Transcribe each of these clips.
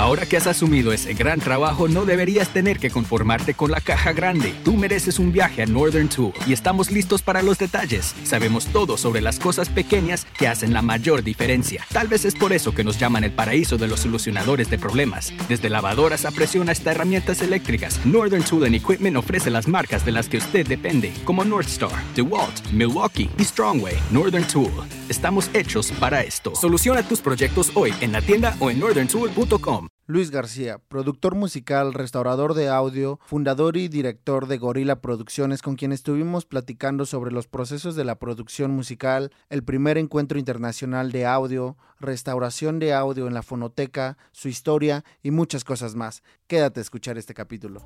Ahora que has asumido ese gran trabajo, no deberías tener que conformarte con la caja grande. Tú mereces un viaje a Northern Tool y estamos listos para los detalles. Sabemos todo sobre las cosas pequeñas que hacen la mayor diferencia. Tal vez es por eso que nos llaman el paraíso de los solucionadores de problemas. Desde lavadoras a presión hasta herramientas eléctricas, Northern Tool and Equipment ofrece las marcas de las que usted depende, como Northstar, DeWalt, Milwaukee y Strongway. Northern Tool. Estamos hechos para esto. Soluciona tus proyectos hoy en la tienda o en northerntool.com. Luis García, productor musical, restaurador de audio, fundador y director de Gorila Producciones, con quien estuvimos platicando sobre los procesos de la producción musical, el primer encuentro internacional de audio, restauración de audio en la fonoteca, su historia y muchas cosas más. Quédate a escuchar este capítulo.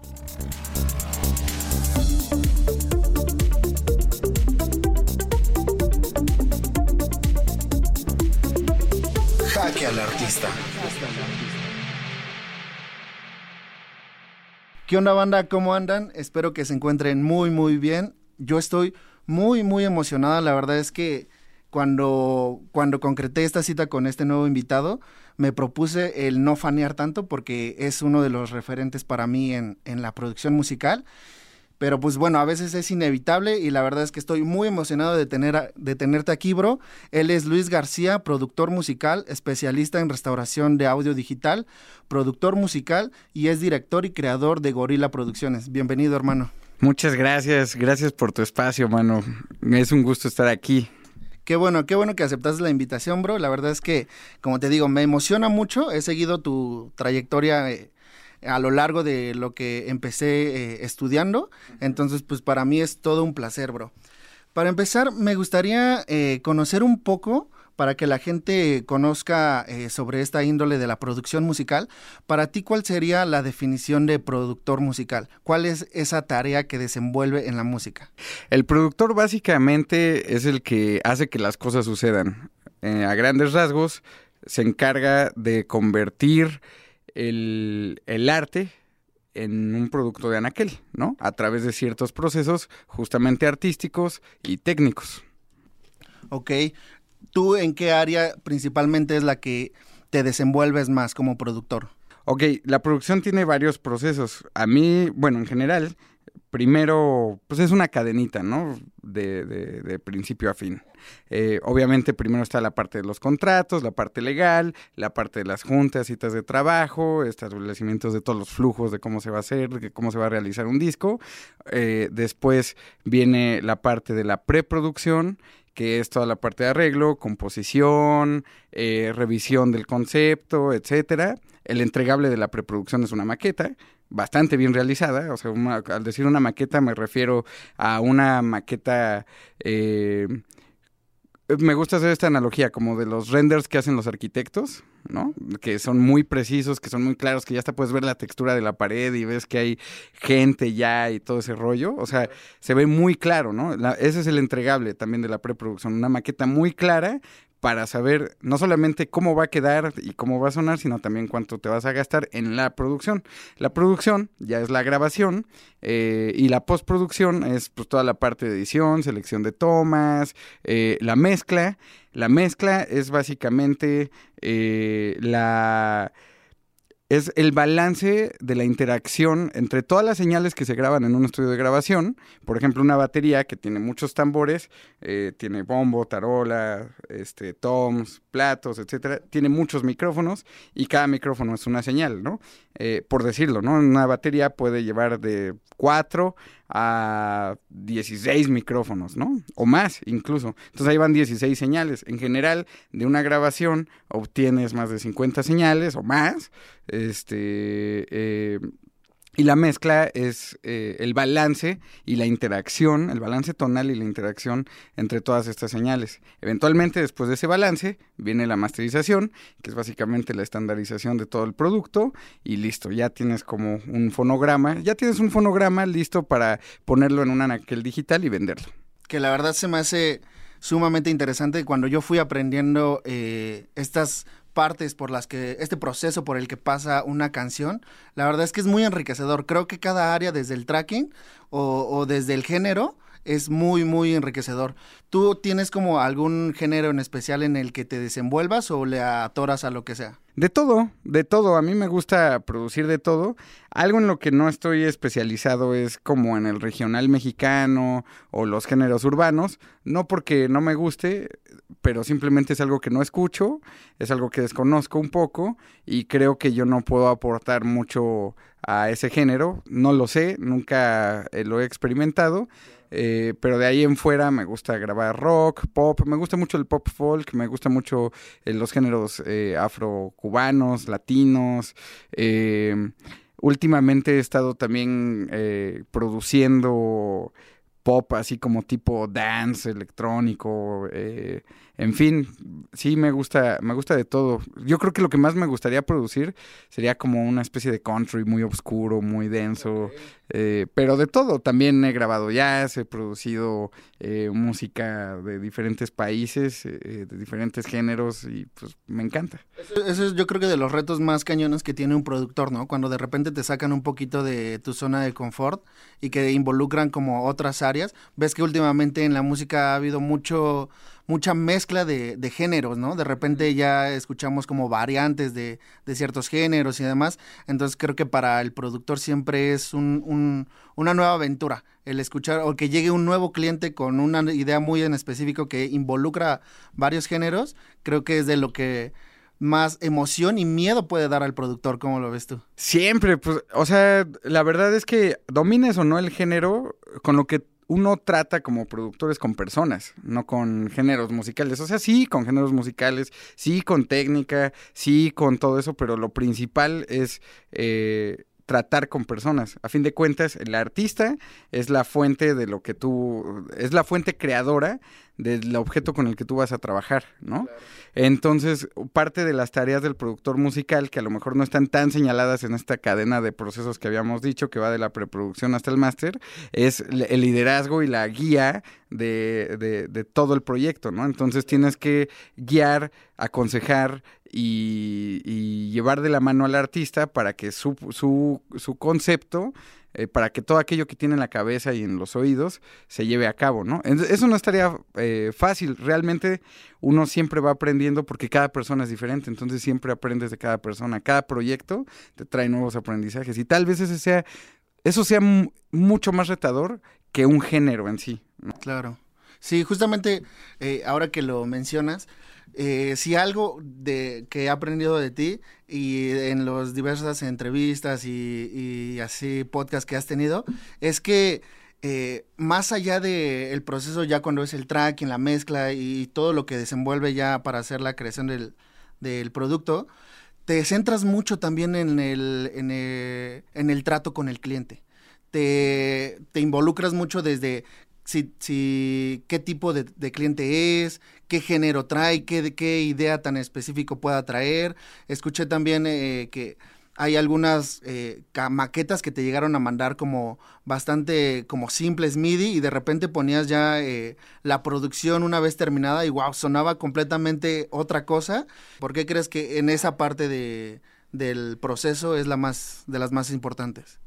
Jaque al artista. ¿Qué onda banda? ¿Cómo andan? Espero que se encuentren muy muy bien. Yo estoy muy muy emocionada. La verdad es que cuando, cuando concreté esta cita con este nuevo invitado, me propuse el no fanear tanto porque es uno de los referentes para mí en, en la producción musical. Pero pues bueno, a veces es inevitable y la verdad es que estoy muy emocionado de, tener de tenerte aquí, bro. Él es Luis García, productor musical, especialista en restauración de audio digital, productor musical y es director y creador de Gorila Producciones. Bienvenido, hermano. Muchas gracias, gracias por tu espacio, mano. Es un gusto estar aquí. Qué bueno, qué bueno que aceptaste la invitación, bro. La verdad es que, como te digo, me emociona mucho. He seguido tu trayectoria eh, a lo largo de lo que empecé eh, estudiando. Entonces, pues para mí es todo un placer, bro. Para empezar, me gustaría eh, conocer un poco para que la gente conozca eh, sobre esta índole de la producción musical. Para ti, ¿cuál sería la definición de productor musical? ¿Cuál es esa tarea que desenvuelve en la música? El productor básicamente es el que hace que las cosas sucedan. a grandes rasgos, se encarga de convertir el, el arte en un producto de Anaquel, ¿no? A través de ciertos procesos justamente artísticos y técnicos. Ok. ¿Tú en qué área principalmente es la que te desenvuelves más como productor? Ok, la producción tiene varios procesos. A mí, bueno, en general, primero, pues es una cadenita, ¿no? De, de, principio a fin. Eh, obviamente primero está la parte de los contratos, la parte legal, la parte de las juntas, citas de trabajo, establecimientos de todos los flujos de cómo se va a hacer, de cómo se va a realizar un disco. Eh, después viene la parte de la preproducción que es toda la parte de arreglo, composición, eh, revisión del concepto, etcétera. El entregable de la preproducción es una maqueta, bastante bien realizada. O sea, al decir una maqueta me refiero a una maqueta... Eh, me gusta hacer esta analogía como de los renders que hacen los arquitectos, ¿no? Que son muy precisos, que son muy claros, que ya hasta puedes ver la textura de la pared y ves que hay gente ya y todo ese rollo. O sea, se ve muy claro, ¿no? ese es el entregable también de la preproducción, una maqueta muy clara para saber no solamente cómo va a quedar y cómo va a sonar, sino también cuánto te vas a gastar en la producción. La producción ya es la grabación eh, y la postproducción es pues toda la parte de edición, selección de tomas, eh, la mezcla. La mezcla es básicamente eh, la es el balance de la interacción entre todas las señales que se graban en un estudio de grabación. Por ejemplo, una batería que tiene muchos tambores, eh, tiene bombo, tarola, este, toms, platos, etcétera. Tiene muchos micrófonos y cada micrófono es una señal, ¿no? Eh, por decirlo, ¿no? Una batería puede llevar de 4 a 16 micrófonos, ¿no? O más incluso. Entonces ahí van 16 señales. En general, de una grabación obtienes más de 50 señales o más. Este, eh, y la mezcla es eh, el balance y la interacción, el balance tonal y la interacción entre todas estas señales. Eventualmente, después de ese balance, viene la masterización, que es básicamente la estandarización de todo el producto, y listo, ya tienes como un fonograma, ya tienes un fonograma listo para ponerlo en un anaquel digital y venderlo. Que la verdad se me hace sumamente interesante cuando yo fui aprendiendo eh, estas partes por las que, este proceso por el que pasa una canción, la verdad es que es muy enriquecedor. Creo que cada área, desde el tracking o, desde el género, es muy, muy enriquecedor. ¿Tú tienes como algún género en especial en el que te desenvuelvas o le atoras a lo que sea? De todo, de todo. A mí me gusta producir de todo. Algo en lo que no estoy especializado es como en el regional mexicano o los géneros urbanos. No porque no me guste, pero simplemente es algo que no escucho, es algo que desconozco un poco y creo que yo no puedo aportar mucho a ese género. No lo sé, nunca eh, lo he experimentado. Eh, pero de ahí en fuera me gusta grabar rock, pop, me gusta mucho el pop folk, me gusta mucho eh, los géneros eh, afro-cubanos, latinos. últimamente he estado también produciendo pop así como tipo dance electrónico en fin, sí me gusta, me gusta de todo. Yo creo que lo que más me gustaría producir sería como una especie de country muy oscuro, muy denso, eh, pero de todo. También he grabado jazz, he producido eh, música de diferentes países, eh, de diferentes géneros y pues me encanta. Eso, es yo creo que de los retos más cañones que tiene un productor, ¿no? Cuando de repente te sacan un poquito de tu zona de confort y que involucran como otras áreas. Ves que últimamente en la música ha habido mucho mucha mezcla de, de, géneros, ¿no? De repente ya escuchamos como variantes de, de, ciertos géneros y demás. Entonces creo que para el productor siempre es un, un, una nueva aventura el escuchar o que llegue un nuevo cliente con una idea muy en específico que involucra varios géneros. Creo que es de lo que más emoción y miedo puede dar al productor, ¿cómo lo ves tú? Siempre, pues, o sea, la verdad es que domines o no el género, con lo que uno trata como productores con personas, no con géneros musicales. O sea, sí, con géneros musicales, sí, con técnica, sí, con todo eso, pero lo principal es eh, tratar con personas. A fin de cuentas, el artista es la fuente de lo que tú, es la fuente creadora del objeto con el que tú vas a trabajar, ¿no? Entonces, parte de las tareas del productor musical, que a lo mejor no están tan señaladas en esta cadena de procesos que habíamos dicho, que va de la preproducción hasta el máster, es el liderazgo y la guía de, de, de todo el proyecto, ¿no? Entonces tienes que guiar, aconsejar y, y, llevar de la mano al artista para que su, su, su concepto eh, para que todo aquello que tiene en la cabeza y en los oídos se lleve a cabo, ¿no? Eso no estaría eh, fácil, realmente uno siempre va aprendiendo porque cada persona es diferente, entonces siempre aprendes de cada persona, cada proyecto te trae nuevos aprendizajes y tal vez ese sea, eso sea mucho más retador que un género en sí. ¿no? Claro. Sí, justamente eh, ahora que lo mencionas, eh, si algo de que he aprendido de ti y en las diversas entrevistas y, así podcast que has tenido, es que eh, más allá del proceso ya cuando es el tracking, la mezcla y todo lo que desenvuelve ya para hacer la creación del, del producto, te centras mucho también en el, en el, en el trato con el cliente. Te, te, involucras mucho desde si, si qué tipo de, cliente es, qué género trae, qué, qué idea tan específico pueda traer. Escuché también eh, que hay algunas eh, maquetas que te llegaron a mandar como bastante como simples MIDI y de repente ponías ya eh, la producción una vez terminada y wow, sonaba completamente otra cosa. ¿Por qué crees que en esa parte de, del proceso es la más de las más importantes?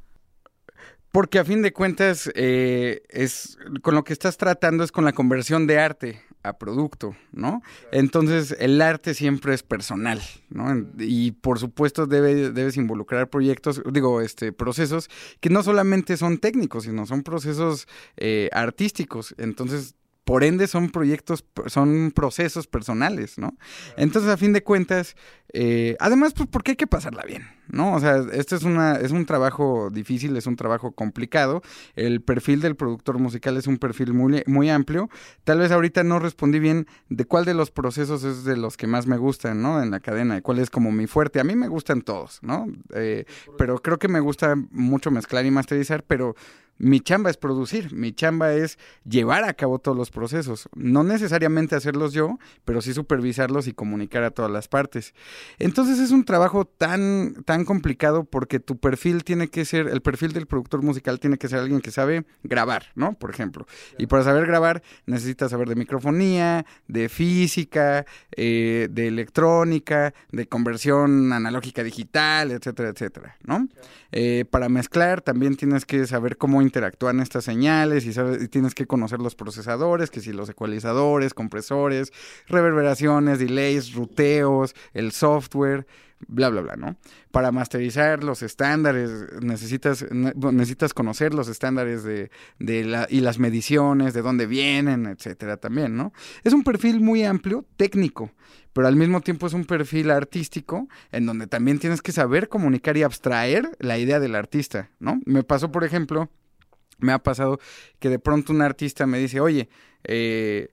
Porque a fin de cuentas, eh, es con lo que estás tratando es con la conversión de arte a producto, ¿no? Entonces, el arte siempre es personal, ¿no? Y por supuesto debe, debes involucrar proyectos, digo, este, procesos que no solamente son técnicos, sino son procesos eh, artísticos. Entonces, por ende son proyectos, son procesos personales, ¿no? Entonces, a fin de cuentas, eh, además, pues porque hay que pasarla bien, ¿no? O sea, este es, una, es un trabajo difícil, es un trabajo complicado. El perfil del productor musical es un perfil muy, muy amplio. Tal vez ahorita no respondí bien de cuál de los procesos es de los que más me gustan, ¿no? En la cadena, cuál es como mi fuerte. A mí me gustan todos, ¿no? Eh, pero creo que me gusta mucho mezclar y masterizar, pero mi chamba es producir, mi chamba es llevar a cabo todos los procesos, no necesariamente hacerlos yo, pero sí supervisarlos y comunicar a todas las partes. Entonces es un trabajo tan tan complicado porque tu perfil tiene que ser, el perfil del productor musical tiene que ser alguien que sabe grabar, ¿no? Por ejemplo. Y para saber grabar necesitas saber de microfonía, de física, eh, de electrónica, de conversión analógica digital, etcétera, etcétera, ¿no? Eh, para mezclar también tienes que saber cómo interactúan estas señales y, y, tienes que conocer los procesadores, que si los ecualizadores, compresores, reverberaciones, delays, ruteos, el software, bla, bla, bla, ¿no? Para masterizar los estándares necesitas, necesitas conocer los estándares de, de la, y las mediciones, de dónde vienen, etcétera, también, ¿no? Es un perfil muy amplio, técnico, pero al mismo tiempo es un perfil artístico en donde también tienes que saber comunicar y abstraer la idea del artista, ¿no? Me pasó, por ejemplo, me ha pasado que de pronto un artista me dice, oye, eh,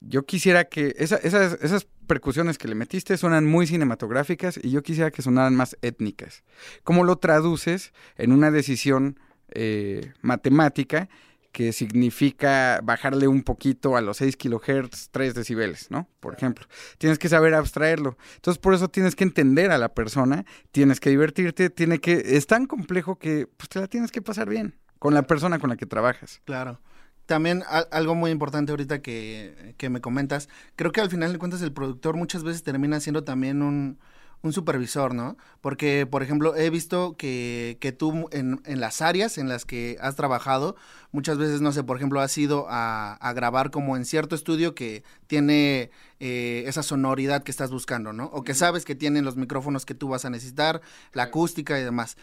yo quisiera que esas, esas percusiones que le metiste suenan muy cinematográficas y yo quisiera que sonaran más étnicas. ¿Cómo lo traduces en una decisión eh, matemática que significa bajarle un poquito a los 6 kilohertz 3 decibeles, ¿no? Por ejemplo. Tienes que saber abstraerlo. Entonces, por eso tienes que entender a la persona, tienes que divertirte, tiene que... Es tan complejo que pues, te la tienes que pasar bien con la persona con la que trabajas. Claro también algo muy importante ahorita que, que, me comentas, creo que al final de cuentas el productor muchas veces termina siendo también un, un supervisor, ¿no? Porque, por ejemplo, he visto que, que tú en, en, las áreas en las que has trabajado, muchas veces, no sé, por ejemplo, has ido a, a grabar como en cierto estudio que tiene eh, esa sonoridad que estás buscando, ¿no? O que sabes que tienen los micrófonos que tú vas a necesitar, la acústica y demás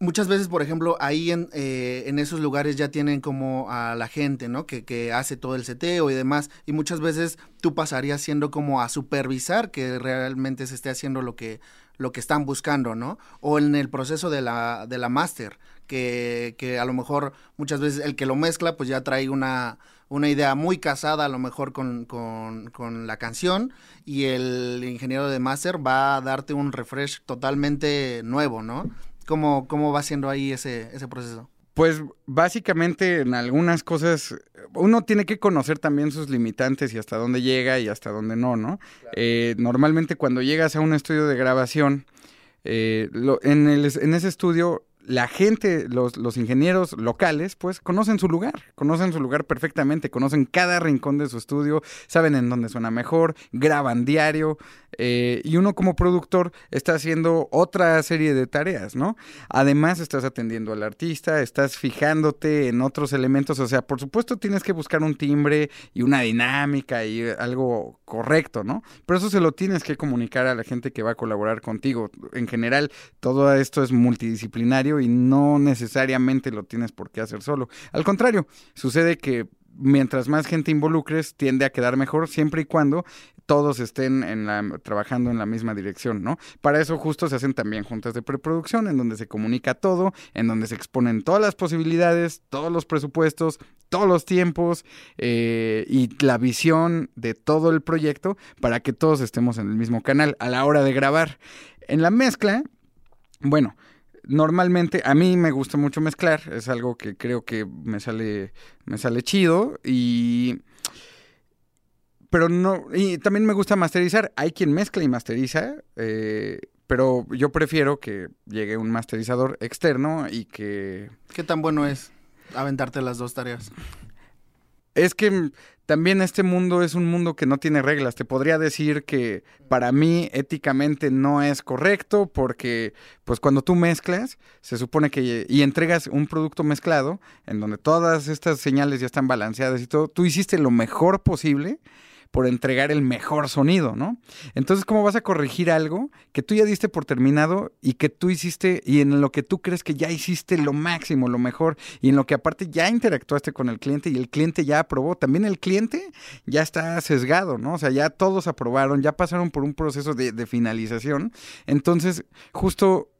muchas veces, por ejemplo, ahí en, eh, en, esos lugares ya tienen como a la gente, ¿no? Que, que, hace todo el seteo y demás. Y muchas veces tú pasarías siendo como a supervisar que realmente se esté haciendo lo que, lo que están buscando, ¿no? O en el proceso de la, de la máster, que, que a lo mejor muchas veces el que lo mezcla pues ya trae una, una idea muy casada a lo mejor con, con, con la canción y el ingeniero de máster va a darte un refresh totalmente nuevo, ¿no? ¿Cómo, cómo va siendo ahí ese, ese proceso? Pues básicamente en algunas cosas uno tiene que conocer también sus limitantes y hasta dónde llega y hasta dónde no, ¿no? Eh, normalmente cuando llegas a un estudio de grabación, eh, en, el, en ese estudio la gente, los, los, ingenieros locales, pues conocen su lugar, conocen su lugar perfectamente, conocen cada rincón de su estudio, saben en dónde suena mejor, graban diario, eh, y uno como productor está haciendo otra serie de tareas, ¿no? Además estás atendiendo al artista, estás fijándote en otros elementos, o sea, por supuesto tienes que buscar un timbre y una dinámica y algo correcto, ¿no? Pero eso se lo tienes que comunicar a la gente que va a colaborar contigo. En general, todo esto es multidisciplinario y no necesariamente lo tienes por qué hacer solo. Al contrario, sucede que mientras más gente involucres, tiende a quedar mejor siempre y cuando todos estén trabajando en la misma dirección, ¿no? Para eso justo se hacen también juntas de preproducción, en donde se comunica todo, en donde se exponen todas las posibilidades, todos los presupuestos, todos los tiempos eh, y la visión de todo el proyecto para que todos estemos en el mismo canal a la hora de grabar. En la mezcla, bueno, normalmente a mí me gusta mucho mezclar, es algo que creo que me sale me sale chido y pero no y también me gusta masterizar. Hay quien mezcla y masteriza, eh, pero yo prefiero que llegue un masterizador externo y que ¿Qué tan bueno es aventarte las dos tareas? Es que también este mundo es un mundo que no tiene reglas. Te podría decir que para mí éticamente no es correcto porque pues cuando tú mezclas, se supone que y entregas un producto mezclado en donde todas estas señales ya están balanceadas y todo, tú hiciste lo mejor posible por entregar el mejor sonido, ¿no? Entonces, ¿cómo vas a corregir algo que tú ya diste por terminado y que tú hiciste y en lo que tú crees que ya hiciste lo máximo, lo mejor y en lo que aparte ya interactuaste con el cliente y el cliente ya aprobó? También el cliente ya está sesgado, ¿no? O sea, ya todos aprobaron, ya pasaron por un proceso de, de finalización. Entonces, justo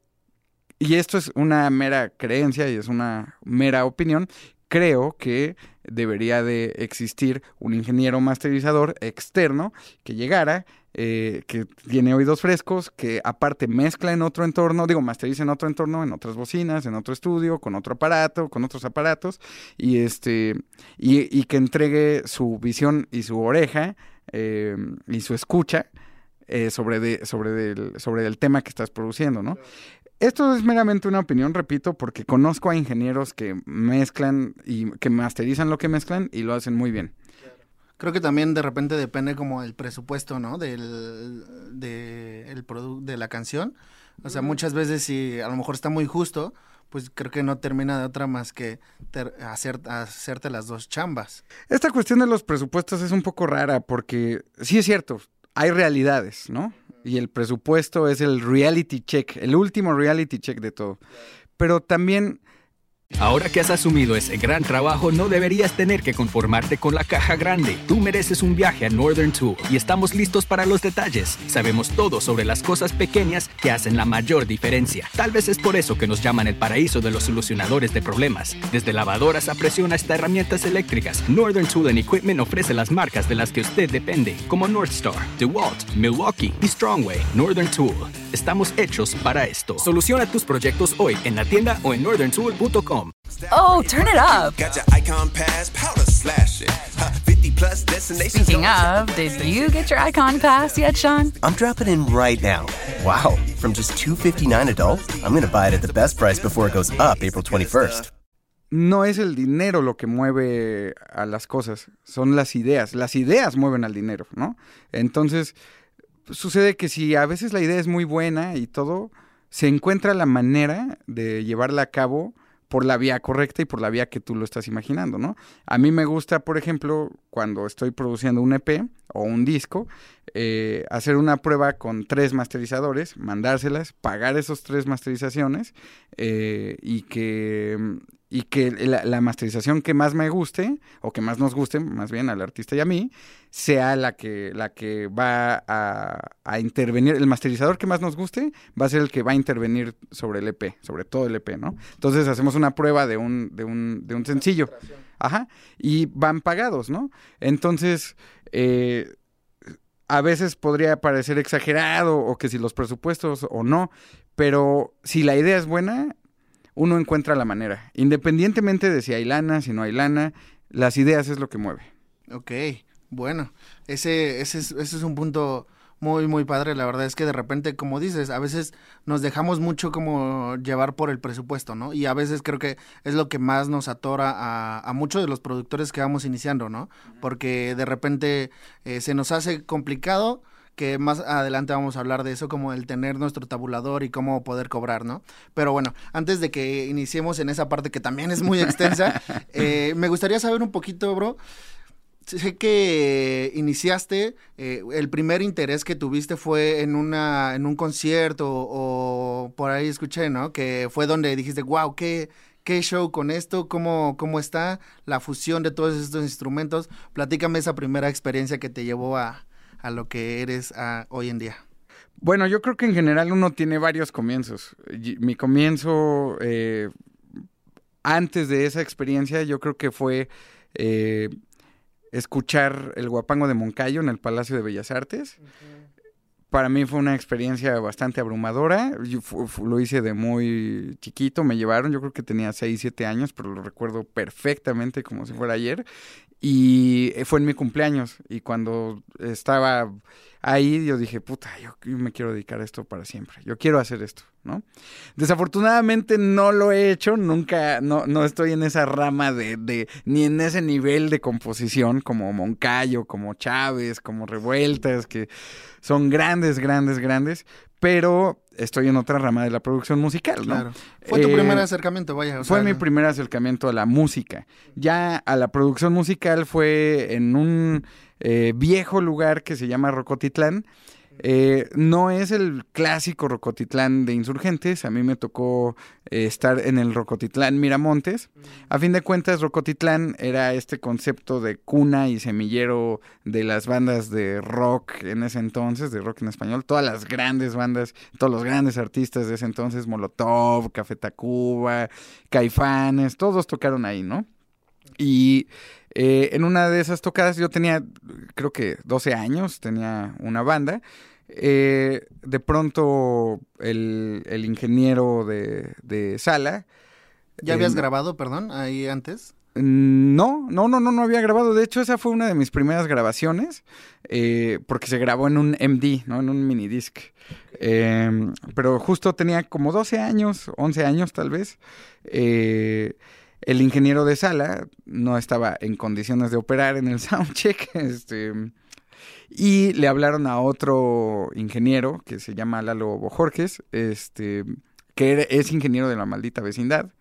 y esto es una mera creencia y es una mera opinión, creo que debería de existir un ingeniero masterizador externo que llegara, eh, que tiene oídos frescos, que aparte mezcla en otro entorno, digo, masteriza en otro entorno, en otras bocinas, en otro estudio, con otro aparato, con otros aparatos, y este, y, que entregue su visión y su oreja eh, y su escucha eh, sobre, de, sobre, sobre el tema que estás produciendo, ¿no? Esto es meramente una opinión, repito, porque conozco a ingenieros que mezclan y que masterizan lo que mezclan y lo hacen muy bien. Creo que también de repente depende como el presupuesto, ¿no? Del de, el de la canción. O sea, muchas veces si a lo mejor está muy justo, pues creo que no termina de otra más que hacer, hacerte las dos chambas. Esta cuestión de los presupuestos es un poco rara porque sí es cierto, hay realidades, ¿no? Y el presupuesto es el reality check, el último reality check de todo. Pero también Ahora que has asumido ese gran trabajo, no deberías tener que conformarte con la caja grande. Tú mereces un viaje a Northern Tool y estamos listos para los detalles. Sabemos todo sobre las cosas pequeñas que hacen la mayor diferencia. Tal vez es por eso que nos llaman el paraíso de los solucionadores de problemas. Desde lavadoras a presión hasta herramientas eléctricas, Northern Tool Equipment ofrece las marcas de las que usted depende, como Northstar, DeWalt, Milwaukee y Strongway. Northern Tool. Estamos hechos para esto. Soluciona tus proyectos hoy en la tienda o en northerntool.com. Oh, turn it up. Speaking of, did you get your icon pass yet, Sean? I'm dropping in right now. Wow, from just 259 adult, I'm going to buy it at the best price before it goes up April 21st. No es el dinero lo que mueve a las cosas, son las ideas. Las ideas mueven al dinero, ¿no? Entonces, sucede que si a veces la idea es muy buena y todo, se encuentra la manera de llevarla a cabo por la vía correcta y por la vía que tú lo estás imaginando, ¿no? A mí me gusta, por ejemplo, cuando estoy produciendo un EP o un disco, eh, hacer una prueba con tres masterizadores, mandárselas, pagar esos tres masterizaciones eh, y que y que la, masterización que más me guste, o que más nos guste, más bien al artista y a mí, sea la que, la que va a, intervenir, el masterizador que más nos guste, va a ser el que va a intervenir sobre el EP, sobre todo el EP, ¿no? Entonces hacemos una prueba de un, de un, de un sencillo. Ajá. Y van pagados, ¿no? Entonces, eh, a veces podría parecer exagerado, o que si los presupuestos o no, pero si la idea es buena, uno encuentra la manera. Independientemente de si hay lana, si no hay lana, las ideas es lo que mueve. Ok, bueno, ese, ese, es, ese es un punto muy, muy padre. La verdad es que de repente, como dices, a veces nos dejamos mucho como llevar por el presupuesto, ¿no? Y a veces creo que es lo que más nos atora a, a muchos de los productores que vamos iniciando, ¿no? Porque de repente eh, se nos hace complicado que más adelante vamos a hablar de eso, como el tener nuestro tabulador y cómo poder cobrar, ¿no? Pero bueno, antes de que iniciemos en esa parte que también es muy extensa, eh, me gustaría saber un poquito, bro. Sé que iniciaste, eh, el primer interés que tuviste fue en, una, en un concierto o por ahí escuché, ¿no? Que fue donde dijiste, wow, qué, qué show con esto, cómo, cómo está la fusión de todos estos instrumentos. Platícame esa primera experiencia que te llevó a, a lo que eres hoy en día? Bueno, yo creo que en general uno tiene varios comienzos. Mi comienzo eh, antes de esa experiencia, yo creo que fue eh, escuchar el guapango de Moncayo en el Palacio de Bellas Artes. Para mí fue una experiencia bastante abrumadora. Yo lo hice de muy chiquito, me llevaron, yo creo que tenía 6, 7 años, pero lo recuerdo perfectamente como si fuera ayer. Y eh, fue en mi cumpleaños. Y cuando estaba ahí, yo dije, puta, yo, me quiero dedicar a esto para siempre. Yo quiero hacer esto, ¿no? Desafortunadamente no lo he hecho. Nunca, no, no estoy en esa rama de, de, ni en ese nivel de composición como Moncayo, como Chávez, como Revueltas, que son grandes, grandes, grandes. Pero estoy en otra rama de la producción musical, ¿no? Claro. Fue tu primer eh, acercamiento, vaya. fue mi primer acercamiento a la música. Ya a la producción musical fue en un eh, viejo lugar que se llama Rocotitlán, eh, no es el clásico Rocotitlán de insurgentes, a mí me tocó eh, estar en el Rocotitlán Miramontes. A fin de cuentas, Rocotitlán era este concepto de cuna y semillero de las bandas de rock en ese entonces, de rock en español, todas las grandes bandas, todos los grandes artistas de ese entonces, Molotov, Café Tacuba, Caifanes, todos tocaron ahí, ¿no? Y eh, en una de esas tocadas yo tenía, creo que 12 años, tenía una banda. Eh, de pronto el, ingeniero de, sala... ¿Ya habías grabado, perdón, ahí antes? No, no, no, no, no había grabado. De hecho, esa fue una de mis primeras grabaciones, eh, porque se grabó en un MD, ¿no? En un minidisc. Em, pero justo tenía como 12 años, 11 años tal vez. Eh, el ingeniero de sala no estaba en condiciones de operar en el soundcheck. Este, Y le hablaron a otro ingeniero que se llama Lalo Bojorques, este, que es ingeniero de la maldita vecindad.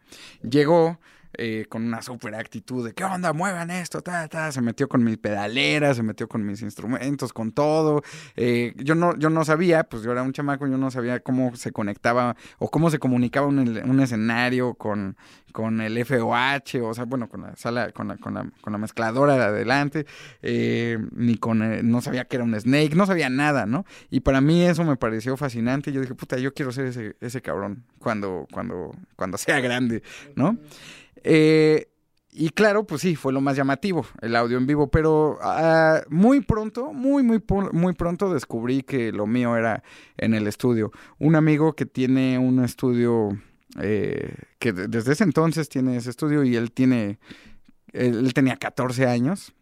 Llegó eh, con una super actitud de, ¿qué onda? Muevan esto, ta, ta. Se metió con mi pedalera, se metió con mis instrumentos, con todo. Eh, yo, no, yo no sabía, pues yo era un chamaco, yo no sabía cómo se conectaba o cómo se comunicaba un, un escenario con, con el FOH, o sea, bueno, con la sala, con la, con la, con la mezcladora de adelante, eh, ni con, eh, no sabía que era un Snake, no sabía nada, ¿no? Y para mí eso me pareció fascinante. Yo dije, puta, yo quiero ser ese, ese cabrón cuando, cuando, cuando sea grande, ¿no? Eh, y claro, pues sí, fue lo más llamativo, el audio en vivo, pero ah, muy pronto, muy, muy, muy pronto descubrí que lo mío era en el estudio. Un amigo que tiene un estudio, eh, que de- desde ese entonces tiene ese estudio y él tiene, él, él tenía 14 años.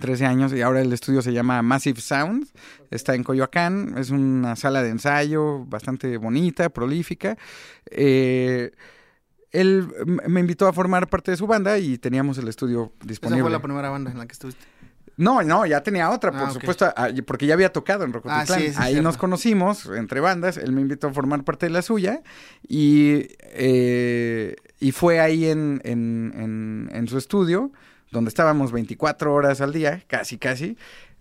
13 años y ahora el estudio se llama Massive Sound, está en Coyoacán, es una sala de ensayo bastante bonita, prolífica. Eh, él me invitó a formar parte de su banda y teníamos el estudio Esa disponible. fue la primera banda en la que estuviste. No, no, ya tenía otra, por Ah, supuesto, ah, porque ya había tocado en Rocotitlán. Ah, sí, sí, Ahí cierto. nos conocimos entre bandas, él me invitó a formar parte de la suya y, eh, y fue ahí en, en, en, en su estudio, donde estábamos 24 horas al día, casi, casi,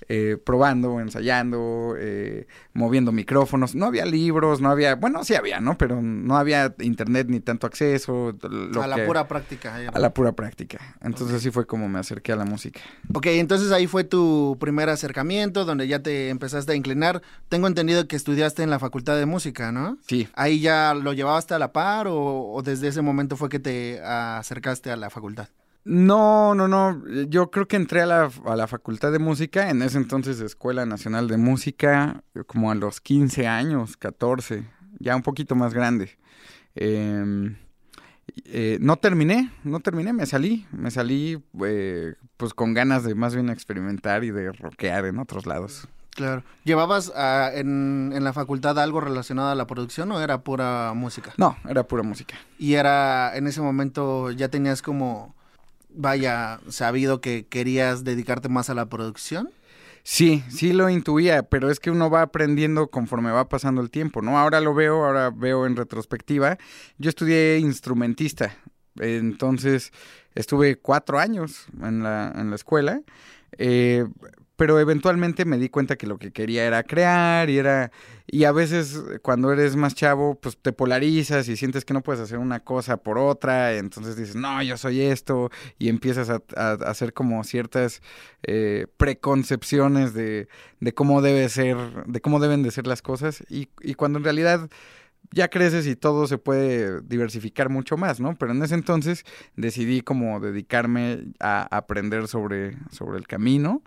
eh, probando, ensayando, eh, moviendo micrófonos. No había libros, no había, bueno, sí había, ¿no? Pero no había internet ni tanto acceso. lo a la pura práctica. eh. A la pura práctica. Entonces así fue como me acerqué a la música. Ok, entonces ahí fue tu primer acercamiento, donde ya te empezaste a inclinar. Tengo entendido que estudiaste en la Facultad de Música, ¿no? Sí, ¿Ahí ya lo llevaste a la par o, o desde ese momento fue que te acercaste a la facultad? No, no, no. Yo creo que entré a la, a la Facultad de Música, en ese entonces Escuela Nacional de Música, como a los 15 años, 14, ya un poquito más grande. Eh, eh, no terminé, no terminé, me salí, me salí eh, pues con ganas de más bien experimentar y de rockear en otros lados. Claro. ¿Llevabas ah, en, en la facultad algo relacionado a la producción o era pura música? No, era pura música. Y era, en ese momento ya tenías como, vaya, sabido que querías dedicarte más a la producción. Sí, sí lo intuía, pero es que uno va aprendiendo conforme va pasando el tiempo, ¿no? Ahora lo veo, ahora veo en retrospectiva. Yo estudié instrumentista, entonces estuve cuatro años en la, en la escuela, eh, pero eventualmente me di cuenta que lo que quería era crear y era... Y a veces cuando eres más chavo, pues te polarizas y sientes que no puedes hacer una cosa por otra, entonces dices, no, yo soy esto, y empiezas a hacer como ciertas eh, preconcepciones de, de cómo debe ser, de cómo deben de ser las cosas, y, y cuando en realidad ya creces y todo se puede diversificar mucho más, ¿no? Pero en ese entonces decidí como dedicarme a aprender sobre, sobre el camino.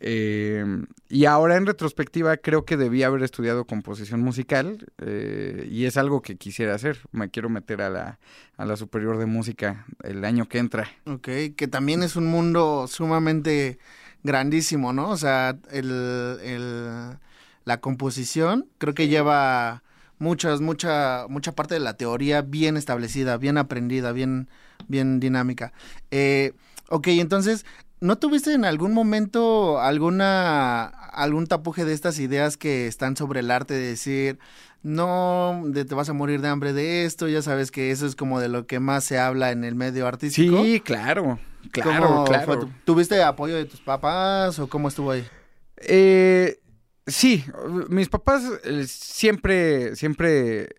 Eh, y ahora en retrospectiva creo que debí haber estudiado composición musical eh, y es algo que quisiera hacer. Me quiero meter a la, a la superior de música el año que entra. Ok, que también es un mundo sumamente grandísimo, ¿no? O sea, el, el- la composición creo que lleva muchas, mucha, mucha parte de la teoría bien establecida, bien aprendida, bien, bien dinámica. Eh, ok, entonces, ¿no tuviste en algún momento alguna, algún tapuje de estas ideas que están sobre el arte de decir, no, de te vas a morir de hambre de esto, ya sabes que eso es como de lo que más se habla en el medio artístico? Sí, claro, claro, ¿Cómo claro. fue ¿Tuviste apoyo de tus papás o cómo estuvo ahí? Eh, sí, mis papás eh, siempre, siempre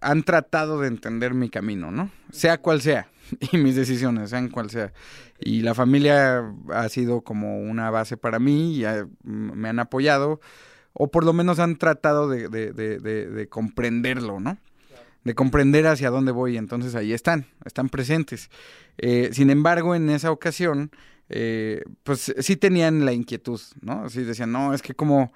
han tratado de entender mi camino, ¿no? Sea cual sea, y mis decisiones, sean cual sea. Y la familia ha sido como una base para mí y me han apoyado, o por lo menos han tratado de, de- de- de- de comprenderlo, ¿no? De comprender hacia dónde voy, entonces ahí están, están presentes. Eh, sin embargo, en esa ocasión, eh, pues sí tenían la inquietud, ¿no? Así decían, no, es que como,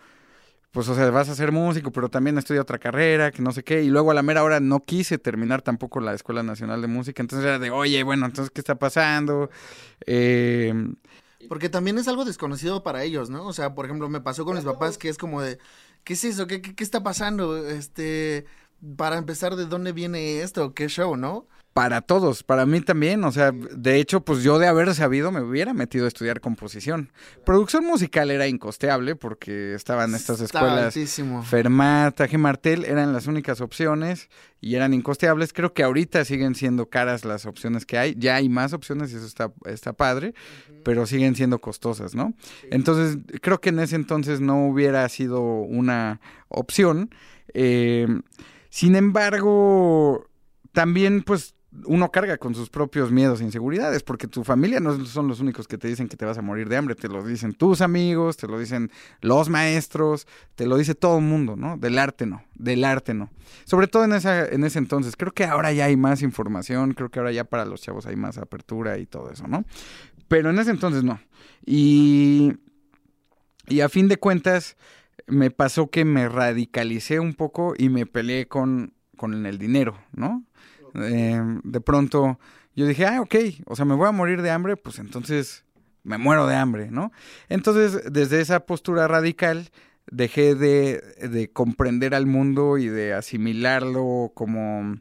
pues, o sea, vas a ser músico, pero también estudia otra carrera, que no sé qué, y luego a la mera hora no quise terminar tampoco la Escuela Nacional de Música, entonces era de, oye, bueno, entonces, ¿qué está pasando? Eh, Porque también es algo desconocido para ellos, ¿no? O sea, por ejemplo, me pasó con mis papás que es como de, ¿qué es eso? ¿Qué, qué, qué está pasando? Este, para empezar, ¿de dónde viene esto? ¿Qué show, no? Para todos, para mí también, o sea, de hecho, pues yo de haber sabido me hubiera metido a estudiar composición. Producción musical era incosteable porque estaban estas escuelas altísimo. Fermat, Taje Martel eran las únicas opciones y eran incosteables. Creo que ahorita siguen siendo caras las opciones que hay. Ya hay más opciones y eso está, está padre, pero siguen siendo costosas, ¿no? Entonces, creo que en ese entonces no hubiera sido una opción. Eh, sin embargo, también pues uno carga con sus propios miedos e inseguridades, porque tu familia no son los únicos que te dicen que te vas a morir de hambre, te lo dicen tus amigos, te lo dicen los maestros, te lo dice todo el mundo, ¿no? Del arte no, del arte no. Sobre todo en, esa, en ese entonces, creo que ahora ya hay más información, creo que ahora ya para los chavos hay más apertura y todo eso, ¿no? Pero en ese entonces no. Y, y a fin de cuentas, me pasó que me radicalicé un poco y me peleé con, con el dinero, ¿no? Eh, de pronto yo dije, ah, ok, o sea, me voy a morir de hambre, pues entonces me muero de hambre, ¿no? Entonces, desde esa postura radical, dejé de, de comprender al mundo y de asimilarlo como,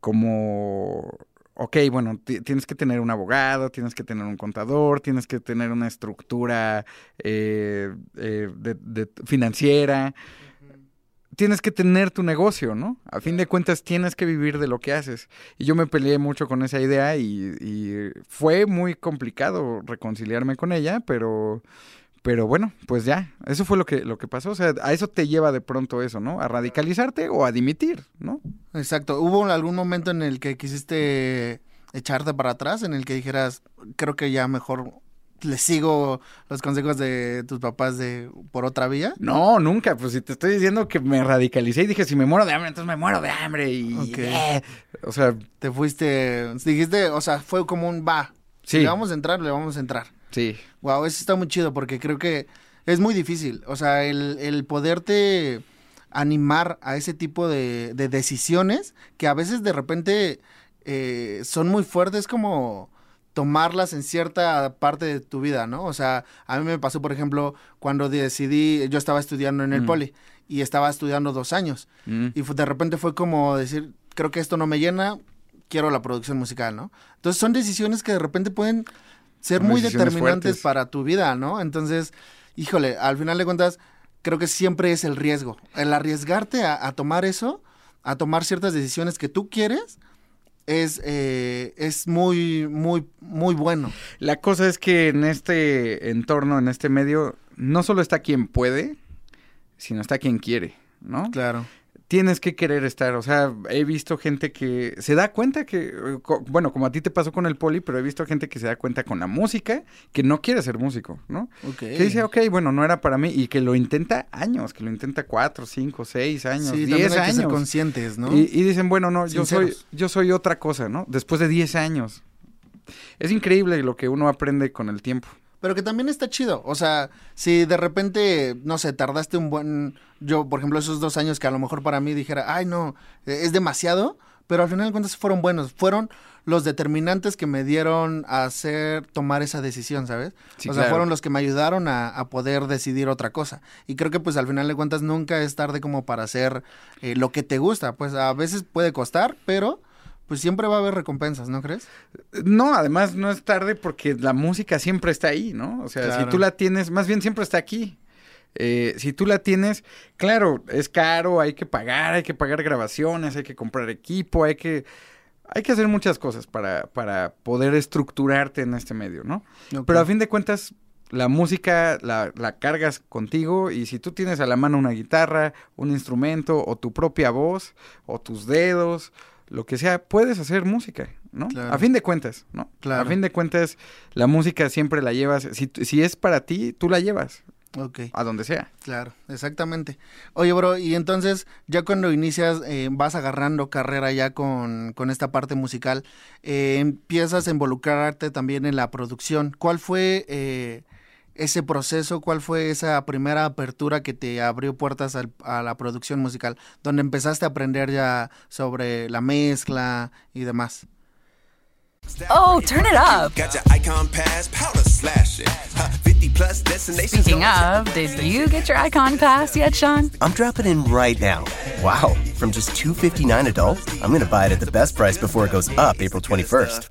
como, ok, bueno, ti- tienes que tener un abogado, tienes que tener un contador, tienes que tener una estructura eh, eh, de- de- financiera tienes que tener tu negocio, ¿no? A fin de cuentas tienes que vivir de lo que haces. Y yo me peleé mucho con esa idea y, y fue muy complicado reconciliarme con ella, pero, pero bueno, pues ya, eso fue lo que, lo que pasó. O sea, a eso te lleva de pronto eso, ¿no? A radicalizarte o a dimitir, ¿no? Exacto. ¿Hubo algún momento en el que quisiste echarte para atrás, en el que dijeras, creo que ya mejor le sigo los consejos de tus papás de por otra vía? No, nunca. Pues si te estoy diciendo que me radicalicé y dije, si me muero de hambre, entonces me muero de hambre. Y, eh, o sea, Te fuiste, dijiste, o sea, fue como un va. Si Sí. le vamos a entrar, le vamos a entrar. sí. Wow, eso está muy chido porque creo que es muy difícil. O sea, el, el poderte animar a ese tipo de, de decisiones que a veces de repente eh, son muy fuertes como tomarlas en cierta parte de tu vida, ¿no? O sea, a mí me pasó, por ejemplo, cuando decidí, yo estaba estudiando en el Mm. poli y estaba estudiando dos años Mm. y de repente fue como decir, creo que esto no me llena, quiero la producción musical, ¿no? Entonces son decisiones que de repente pueden ser Son muy determinantes fuertes. para tu vida, ¿no? Entonces, híjole, al final de cuentas, creo que siempre es el riesgo. El arriesgarte a, a tomar eso, a tomar ciertas decisiones que tú quieres, es, eh, es muy, muy, muy bueno. La cosa es que en este entorno, en este medio, no solo está quien puede, sino está quien quiere, ¿no? Claro. Tienes que querer estar, o sea, he visto gente que se da cuenta que, eh, bueno, como a ti te pasó con el poli, pero he visto gente que se da cuenta con la música que no quiere ser músico, ¿no? Que dice, ok, bueno, no era para mí, y que lo intenta años, que lo intenta cuatro, cinco, seis años, Sí, diez que ser años. conscientes, ¿no? Y, y dicen, bueno, no, yo soy, yo soy otra cosa, ¿no? Después de 10 años. Es increíble lo que uno aprende con el tiempo. Pero que también está chido. O sea, si de repente, no sé, tardaste un buen. Yo, por ejemplo, esos dos años que a lo mejor para mí dijera, ay, no, eh, es demasiado. Pero al final de cuentas fueron buenos. Fueron los determinantes que me dieron a hacer, tomar esa decisión, ¿sabes? Sí, o sea, claro. fueron los que me ayudaron a, a poder decidir otra cosa. Y creo que, pues, al final de cuentas nunca es tarde como para hacer eh, lo que te gusta. Pues a veces puede costar, pero pues siempre va a haber recompensas, ¿no crees? No, además no es tarde porque la música siempre está ahí, ¿no? O sea, Claro. si tú la tienes, más bien siempre está aquí. Eh, si tú la tienes, claro, es caro, hay que pagar, hay que pagar grabaciones, hay que comprar equipo, hay que, hay que hacer muchas cosas para, para poder estructurarte en este medio, ¿no? Pero a fin de cuentas, la música la, la cargas contigo y si tú tienes a la mano una guitarra, un instrumento o tu propia voz o tus dedos, lo que sea, puedes hacer música, ¿no? Claro. A fin de cuentas, ¿no? Claro. A fin de cuentas, la música siempre la llevas, si, si es para ti, tú la llevas, Ok. a donde sea. Claro, exactamente. Oye, bro, y entonces, ya cuando inicias, eh, vas agarrando carrera ya con, con esta parte musical, eh, empiezas a involucrarte también en la producción. ¿Cuál fue eh, ese proceso? ¿Cuál fue esa primera apertura que te abrió puertas al- a la producción musical? Donde empezaste a aprender ya sobre la mezcla y demás. Oh, turn it up. Got your icon pass, powder slashing. Huh, 50 plus destinations. Speaking going- of, did you get your icon pass yet, Sean? I'm dropping in right now. Wow, from just 259 adult, I'm gonna buy it at the best price before it goes up April 21st.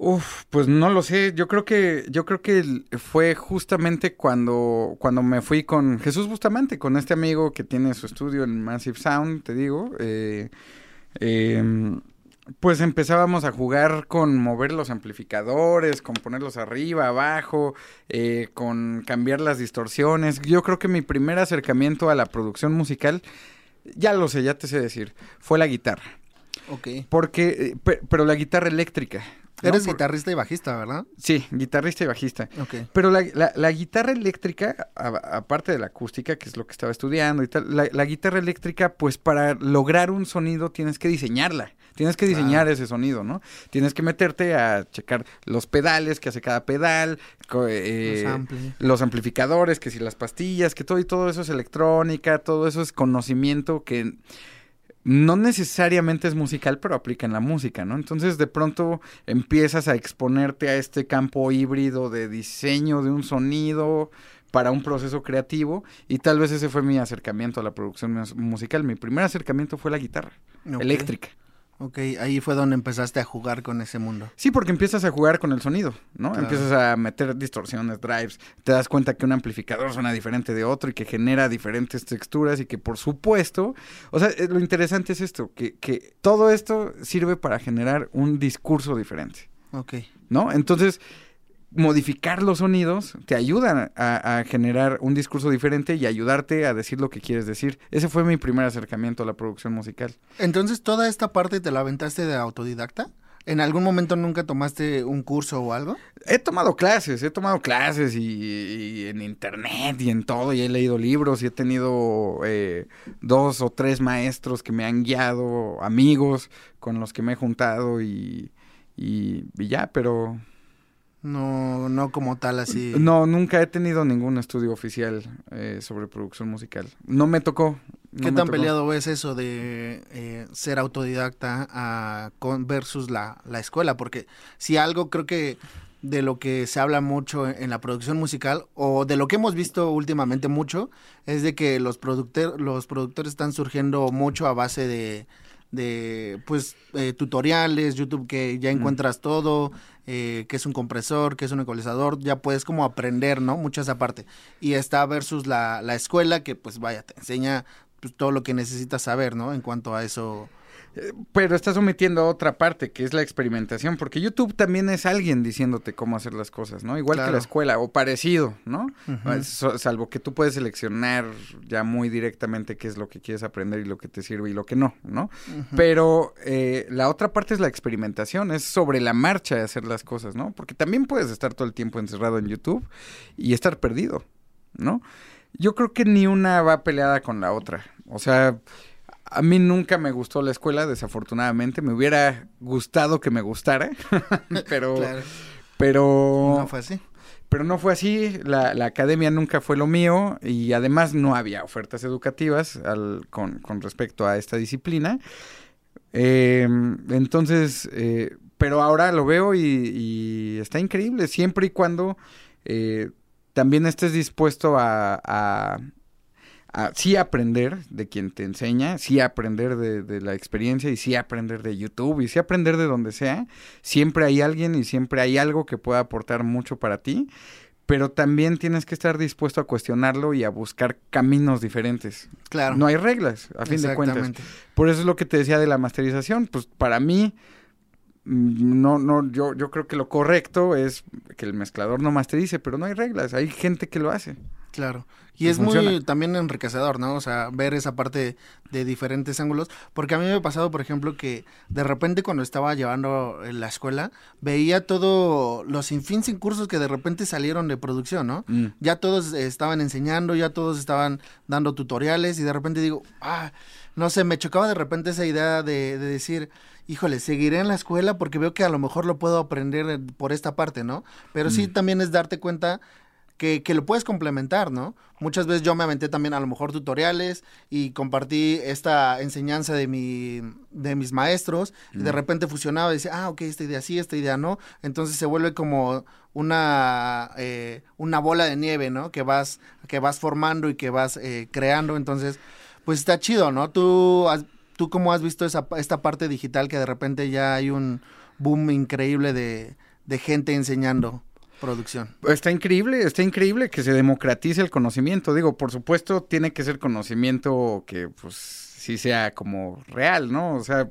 Uf, pues no lo sé. Yo creo que, yo creo que fue justamente cuando, cuando me fui con Jesús Bustamante, con este amigo que tiene su estudio en Massive Sound, te digo. eh, em, pues empezábamos a jugar con mover los amplificadores, con ponerlos arriba, abajo, eh, con cambiar las distorsiones. Yo creo que mi primer acercamiento a la producción musical, ya lo sé, ya te sé decir, fue la guitarra. Ok. Porque, eh, pe- pero la guitarra eléctrica. Eres Por- guitarrista y bajista, ¿verdad? Sí, guitarrista y bajista. Ok. Pero la, la- la guitarra eléctrica, aparte de la acústica, que es lo que estaba estudiando y tal, la, la guitarra eléctrica, pues para lograr un sonido tienes que diseñarla. Tienes que diseñar ese sonido, ¿no? Tienes que meterte a checar los pedales que hace cada pedal, eh, Los ampli. los amplificadores, que si las pastillas, que todo y todo eso es electrónica, todo eso es conocimiento que no necesariamente es musical, pero aplica en la música, ¿no? Entonces de pronto empiezas a exponerte a este campo híbrido de diseño de un sonido para un proceso creativo y tal vez ese fue mi acercamiento a la producción mus- musical. Mi primer acercamiento fue la guitarra eléctrica. Ok, ahí fue donde empezaste a jugar con ese mundo. Sí, porque empiezas a jugar con el sonido, ¿no? Claro. Empiezas a meter distorsiones, drives, te das cuenta que un amplificador suena diferente de otro y que genera diferentes texturas y que por supuesto, o sea, eh, lo interesante es esto, que, que todo esto sirve para generar un discurso diferente, Ok. ¿no? Entonces, modificar los sonidos te ayudan a, a generar un discurso diferente y ayudarte a decir lo que quieres decir. Ese fue mi primer acercamiento a la producción musical. Entonces, ¿toda esta parte te la aventaste de autodidacta? ¿En algún momento nunca tomaste un curso o algo? He tomado clases, he tomado clases y, y en internet y en todo, y he leído libros y he tenido eh, dos o tres maestros que me han guiado, amigos con los que me he juntado y, y, y ya, pero No, no como tal así. no, nunca he tenido ningún estudio oficial eh, sobre producción musical. No me tocó. no ¿Qué me tan tocó. peleado es eso de eh, ser autodidacta a, con, versus la, la escuela? Porque si algo creo que de lo que se habla mucho en la producción musical o de lo que hemos visto últimamente mucho es de que los, productor, los productores están surgiendo mucho a base de, de pues eh, tutoriales, YouTube que ya encuentras todo, eh, que es un compresor, que es un ecualizador, ya puedes como aprender, ¿no? Mucho esa parte. Y está versus la, la escuela que pues vaya, te enseña pues, todo lo que necesitas saber, ¿no? En cuanto a eso. Pero estás omitiendo otra parte, que es la experimentación, porque YouTube también es alguien diciéndote cómo hacer las cosas, ¿no? Igual que la escuela, o parecido, ¿no? So- salvo que tú puedes seleccionar ya muy directamente qué es lo que quieres aprender y lo que te sirve y lo que no, ¿no? Pero eh, la otra parte es la experimentación, es sobre la marcha de hacer las cosas, ¿no? Porque también puedes estar todo el tiempo encerrado en YouTube y estar perdido, ¿no? Yo creo que ni una va peleada con la otra. O sea, a mí nunca me gustó la escuela, desafortunadamente. Me hubiera gustado que me gustara, pero, Claro. pero, No fue así. pero no fue así. La, la academia nunca fue lo mío y además no había ofertas educativas al- con, con respecto a esta disciplina. Eh, entonces, eh, pero ahora lo veo y, y está increíble, siempre y cuando eh, también estés dispuesto a, a, a sí aprender de quien te enseña, sí aprender de, de la experiencia y sí aprender de YouTube y sí aprender de donde sea. Siempre hay alguien y siempre hay algo que pueda aportar mucho para ti, pero también tienes que estar dispuesto a cuestionarlo y a buscar caminos diferentes. Claro. No hay reglas, a fin de cuentas. Por eso es lo que te decía de la masterización. Pues para mí, mm, no, no, yo, yo creo que lo correcto es que el mezclador no masterice, pero no hay reglas. Hay gente que lo hace. Claro. Y es muy también enriquecedor, ¿no? O sea, ver esa parte de diferentes ángulos. Porque a mí me ha pasado, por ejemplo, que de repente cuando estaba llevando en la escuela, veía todo los sinfín sin cursos que de repente salieron de producción, ¿no? Mm. Ya todos eh, estaban enseñando, ya todos estaban dando tutoriales y de repente digo, ah, no sé, me chocaba de repente esa idea de, de decir, híjole, seguiré en la escuela porque veo que a lo mejor lo puedo aprender eh, por esta parte, ¿no? Pero sí también es darte cuenta que, que lo puedes complementar, ¿no? Muchas veces yo me aventé también a lo mejor tutoriales y compartí esta enseñanza de mi de mis maestros y de repente fusionaba y decía, ah, ok, esta idea sí, esta idea no. Entonces se vuelve como una, eh, una bola de nieve, ¿no? Que vas, que vas formando y que vas eh, creando. Entonces, pues está chido, ¿no? Tú, has- tú cómo has visto esa, esta parte digital que de repente ya hay un boom increíble de, de gente enseñando producción. Está increíble, está increíble que se democratice el conocimiento. Digo, por supuesto, tiene que ser conocimiento que, pues, sí sea como real, ¿no? O sea,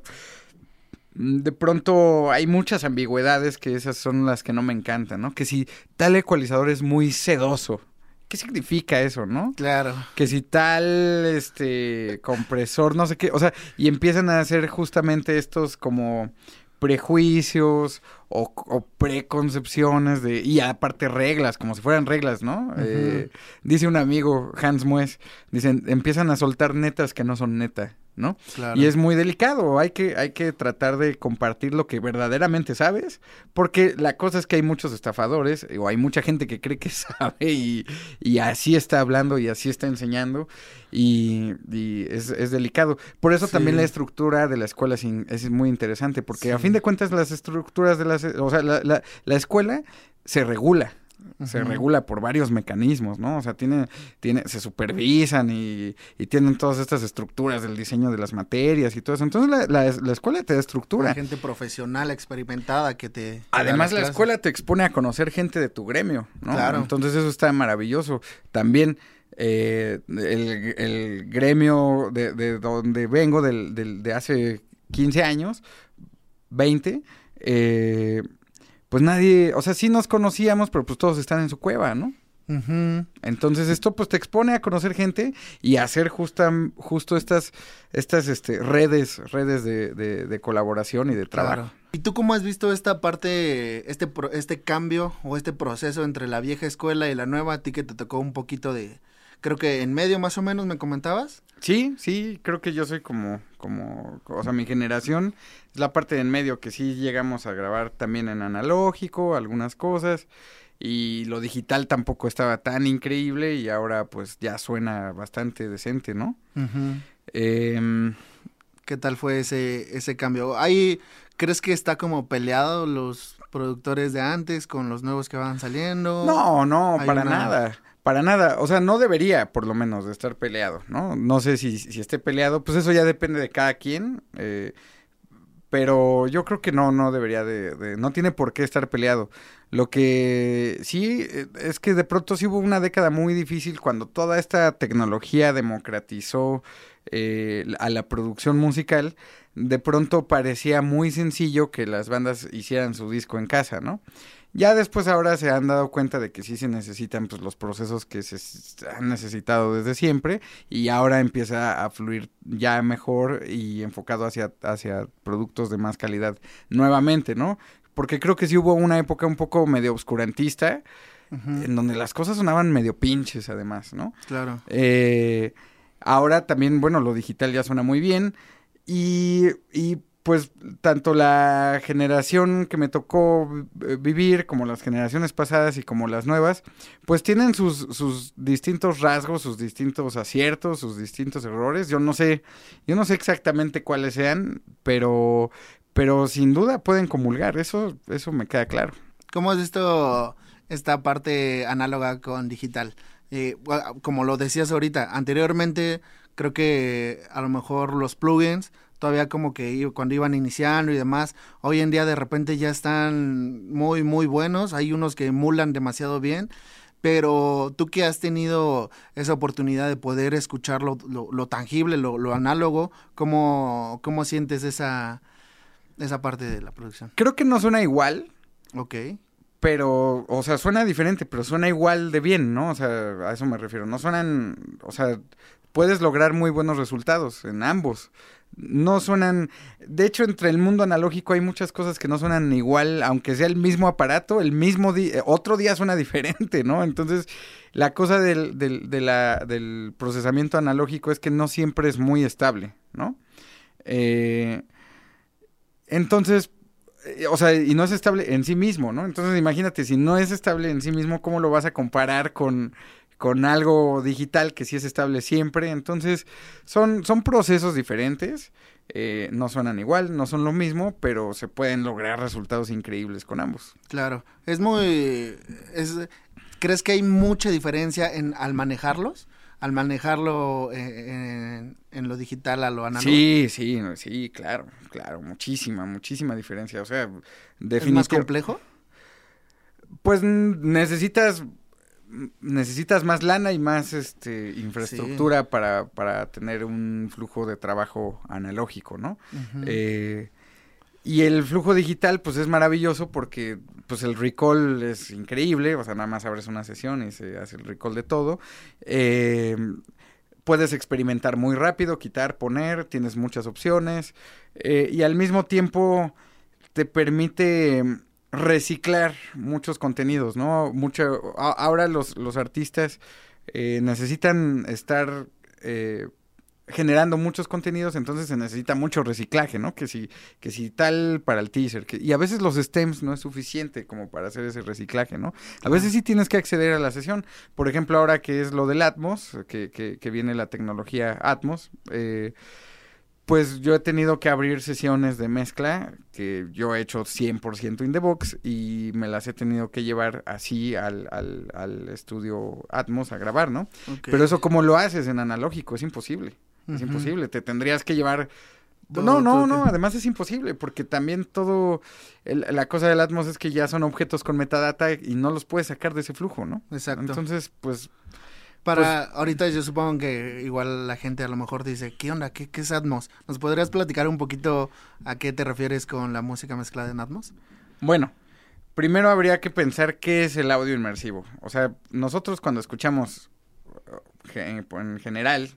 de pronto hay muchas ambigüedades que esas son las que no me encantan, ¿no? Que si tal ecualizador es muy sedoso, ¿qué significa eso, no? Claro. que si tal este compresor, no sé qué, o sea, y empiezan a hacer justamente estos como prejuicios o, o preconcepciones de y aparte reglas, como si fueran reglas, ¿no? Eh, dice un amigo, Hans Mues, dicen, empiezan a soltar netas que no son neta, ¿no? Claro. Y es muy delicado, hay que, hay que tratar de compartir lo que verdaderamente sabes, porque la cosa es que hay muchos estafadores, o hay mucha gente que cree que sabe y, y así está hablando y así está enseñando, y, y es, es delicado. Por eso Sí. también la estructura de la escuela es, in- es muy interesante, porque a fin de cuentas las estructuras de las, o sea, la, la, la escuela se regula. Se regula por varios mecanismos, ¿no? O sea, tiene, tiene, se supervisan y, y tienen todas estas estructuras del diseño de las materias y todo eso. Entonces la, la, la escuela te da estructura. Hay gente profesional, experimentada que te... Además, la clases. escuela te expone a conocer gente de tu gremio, ¿no? Claro. Entonces eso está maravilloso. También eh, el, el gremio de, de donde vengo, del, del- de hace 15 años, 20, eh, pues nadie, o sea, sí nos conocíamos, pero pues todos están en su cueva, ¿no? Entonces esto pues te expone a conocer gente y a hacer justa, justo estas, estas este, redes, redes de, de- de colaboración y de trabajo. Claro. ¿Y tú cómo has visto esta parte, este, este cambio o este proceso entre la vieja escuela y la nueva? A ti que te tocó un poquito de, creo que en medio más o menos me comentabas. Sí, sí, creo que yo soy como, como, o sea, mi generación es la parte de en medio que sí llegamos a grabar también en analógico, algunas cosas, y lo digital tampoco estaba tan increíble y ahora pues ya suena bastante decente, ¿no? Em, ¿Qué tal fue ese, ese cambio? ¿Hay, ¿Crees que está como peleado los productores de antes con los nuevos que van saliendo? no, no, para una- nada. Para nada, o sea, no debería, por lo menos, de estar peleado, ¿no? No sé si, si esté peleado, pues eso ya depende de cada quien, eh, pero yo creo que no, no debería de, de- no tiene por qué estar peleado. Lo que sí eh, es que de pronto sí hubo una década muy difícil cuando toda esta tecnología democratizó eh, a la producción musical, de pronto parecía muy sencillo que las bandas hicieran su disco en casa, ¿no? Ya después ahora se han dado cuenta de que sí se necesitan pues los procesos que se han necesitado desde siempre y ahora empieza a fluir ya mejor y enfocado hacia, hacia productos de más calidad nuevamente, ¿no? Porque creo que sí hubo una época un poco medio obscurantista en donde las cosas sonaban medio pinches además, ¿no? Claro. Eh, ahora también, bueno, lo digital ya suena muy bien. Y, y, pues tanto la generación que me tocó eh, vivir como las generaciones pasadas y como las nuevas, pues tienen sus, sus distintos rasgos, sus distintos aciertos, sus distintos errores. Yo no sé, yo no sé exactamente cuáles sean, pero, pero sin duda pueden comulgar. Eso, eso me queda claro. ¿Cómo has visto esta parte análoga con digital? Eh, como lo decías ahorita, anteriormente creo que a lo mejor los plugins todavía como que cuando iban iniciando y demás, hoy en día de repente ya están muy muy buenos, hay unos que emulan demasiado bien, pero tú que has tenido esa oportunidad de poder escuchar lo, lo- lo tangible, lo, lo análogo, ¿cómo, ¿cómo sientes esa, esa parte de la producción? Creo que no suena igual, Ok, pero, o sea, suena diferente, pero suena igual de bien, ¿no? O sea, a eso me refiero. No suenan, o sea, puedes lograr muy buenos resultados en ambos. No suenan, de hecho, entre el mundo analógico hay muchas cosas que no suenan igual, aunque sea el mismo aparato, el mismo día, otro día suena diferente, ¿no? Entonces, la cosa del, del procesamiento analógico es que no siempre es muy estable, ¿no? Eh, entonces, eh, o sea, y no es estable en sí mismo, ¿no? Entonces imagínate, si no es estable en sí mismo, ¿cómo lo vas a comparar con, con algo digital que sí es estable siempre? Entonces, son, son procesos diferentes, eh, no suenan igual, no son lo mismo, pero se pueden lograr resultados increíbles con ambos. Claro, es muy... Es, ¿Crees que hay mucha diferencia en al manejarlos? Al manejarlo eh, en, en lo digital a lo análogo. Sí, sí, sí, claro, claro, muchísima, muchísima diferencia. O sea, ¿Es más definitivamente. complejo? Pues necesitas necesitas más lana y más este infraestructura para, para tener un flujo de trabajo analógico, ¿no? Eh, y el flujo digital, pues es maravilloso porque pues el recall es increíble, o sea, nada más abres una sesión y se hace el recall de todo. Eh, puedes experimentar muy rápido, quitar, poner, tienes muchas opciones eh, y al mismo tiempo te permite reciclar muchos contenidos, ¿no? Mucho, a- ahora los, los artistas eh, necesitan estar eh, generando muchos contenidos, entonces se necesita mucho reciclaje, ¿no? Que si, que si tal para el teaser, que, y a veces los stems no es suficiente como para hacer ese reciclaje, ¿no? A veces sí tienes que acceder a la sesión. Por ejemplo, ahora que es lo del Atmos, que, que, que viene la tecnología Atmos, eh, pues yo he tenido que abrir sesiones de mezcla que yo he hecho 100% in the box y me las he tenido que llevar así al, al, al estudio Atmos a grabar, ¿no? Pero eso cómo lo haces en analógico, es imposible. Es imposible, te tendrías que llevar... Todo, no, no, todo no, que- además es imposible, porque también todo, el- la cosa del Atmos es que ya son objetos con metadata y no los puedes sacar de ese flujo, ¿no? Exacto. Entonces, pues, Para ahorita yo supongo que igual la gente a lo mejor dice, ¿qué onda? ¿Qué, qué es Atmos? ¿Nos podrías platicar un poquito a qué te refieres con la música mezclada en Atmos? Bueno, primero habría que pensar qué es el audio inmersivo. O sea, nosotros cuando escuchamos ge- en general,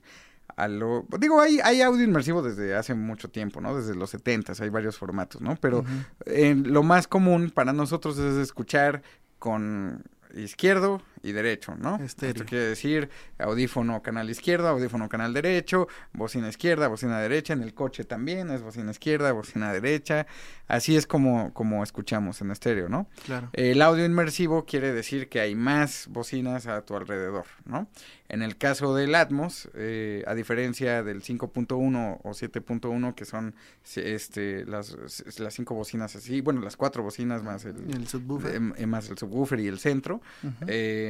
a lo, digo, hay, hay audio inmersivo desde hace mucho tiempo, ¿no? Desde los 70 hay varios formatos, ¿no? Pero lo más común para nosotros es escuchar con izquierdo y derecho, ¿no? Estéreo. Esto quiere decir audífono canal izquierdo, audífono canal derecho, bocina izquierda, bocina derecha, en el coche también es bocina izquierda, bocina derecha, así es como, como escuchamos en estéreo, ¿no? Claro. El audio inmersivo quiere decir que hay más bocinas a tu alrededor, ¿no? En el caso del Atmos, eh, a diferencia del 5.1 o 7.1, que son este, las, las cinco bocinas así, bueno, las cuatro bocinas más el, El subwoofer. em- más el subwoofer y el centro. Eh,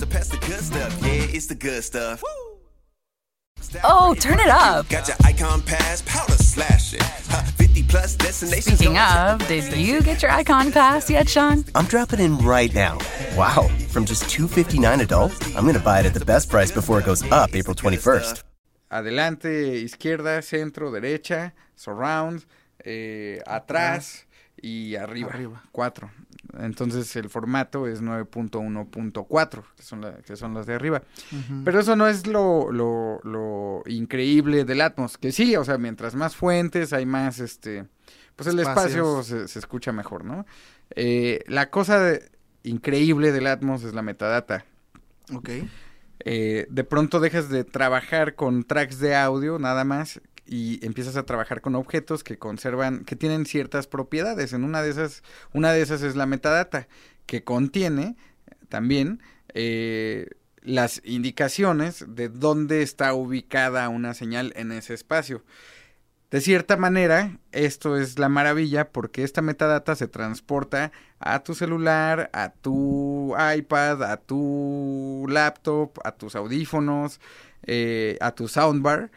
So pass the good stuff. Yeah, it's the good stuff. Oh, turn it up. Got your icon pass, powder slashing. Huh, 50 plus destinations. Speaking of, did you get your icon pass yet, Sean? I'm dropping in right now. Wow, from just 259 adult, I'm going to buy it at the best price before it goes up April 21st. adelante, izquierda, centro, derecha, surround, eh, atrás y arriba, Arriba. Cuatro. Entonces el formato es 9.1.4, que, son la- que son las de arriba. Pero eso no es lo, lo, lo increíble del Atmos, que sí, o sea, mientras más fuentes hay más, este, pues el espacio se, se escucha mejor, ¿no? Eh, la cosa de- increíble del Atmos es la metadata. Ok. Eh, de pronto dejas de trabajar con tracks de audio nada más y empiezas a trabajar con objetos que conservan, que tienen ciertas propiedades. En una de esas, una de esas es la metadata, que contiene también eh, las indicaciones de dónde está ubicada una señal en ese espacio. De cierta manera, esto es la maravilla porque esta metadata se transporta a tu celular, a tu iPad, a tu laptop, a tus audífonos, eh, a tu soundbar,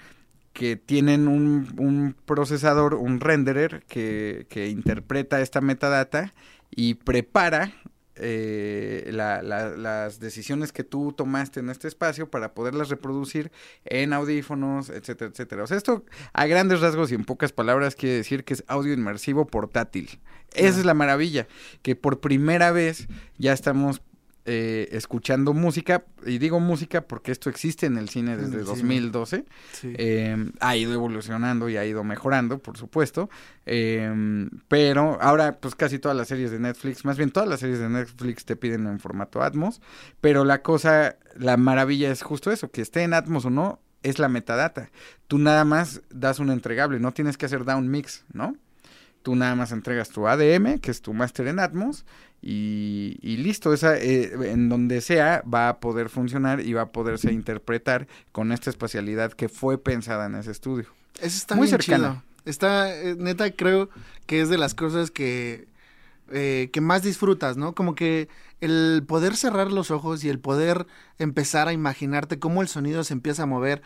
que tienen un, un procesador, un renderer que, que interpreta esta metadata y prepara eh, la- la- las decisiones que tú tomaste en este espacio para poderlas reproducir en audífonos, etcétera, etcétera. O sea, esto a grandes rasgos y en pocas palabras quiere decir que es audio inmersivo portátil. Esa es la maravilla, que por primera vez ya estamos eh, escuchando música, y digo música porque esto existe en el cine desde el cine. 2012. Sí. Eh, ha ido evolucionando y ha ido mejorando, por supuesto. Eh, pero ahora, pues casi todas las series de Netflix, más bien todas las series de Netflix te piden en formato Atmos. Pero la cosa, la maravilla es justo eso, que esté en Atmos o no, es la metadata. Tú nada más das un entregable, no tienes que hacer down mix, ¿no? Tú nada más entregas tu ADM, que es tu máster en Atmos, y, y listo, esa, eh, en donde sea va a poder funcionar y va a poderse interpretar con esta espacialidad que fue pensada en ese estudio. Eso está Muy bien chido. Está, eh, neta, creo que es de las cosas que, eh, que más disfrutas, ¿no? Como que el poder cerrar los ojos y el poder empezar a imaginarte cómo el sonido se empieza a mover.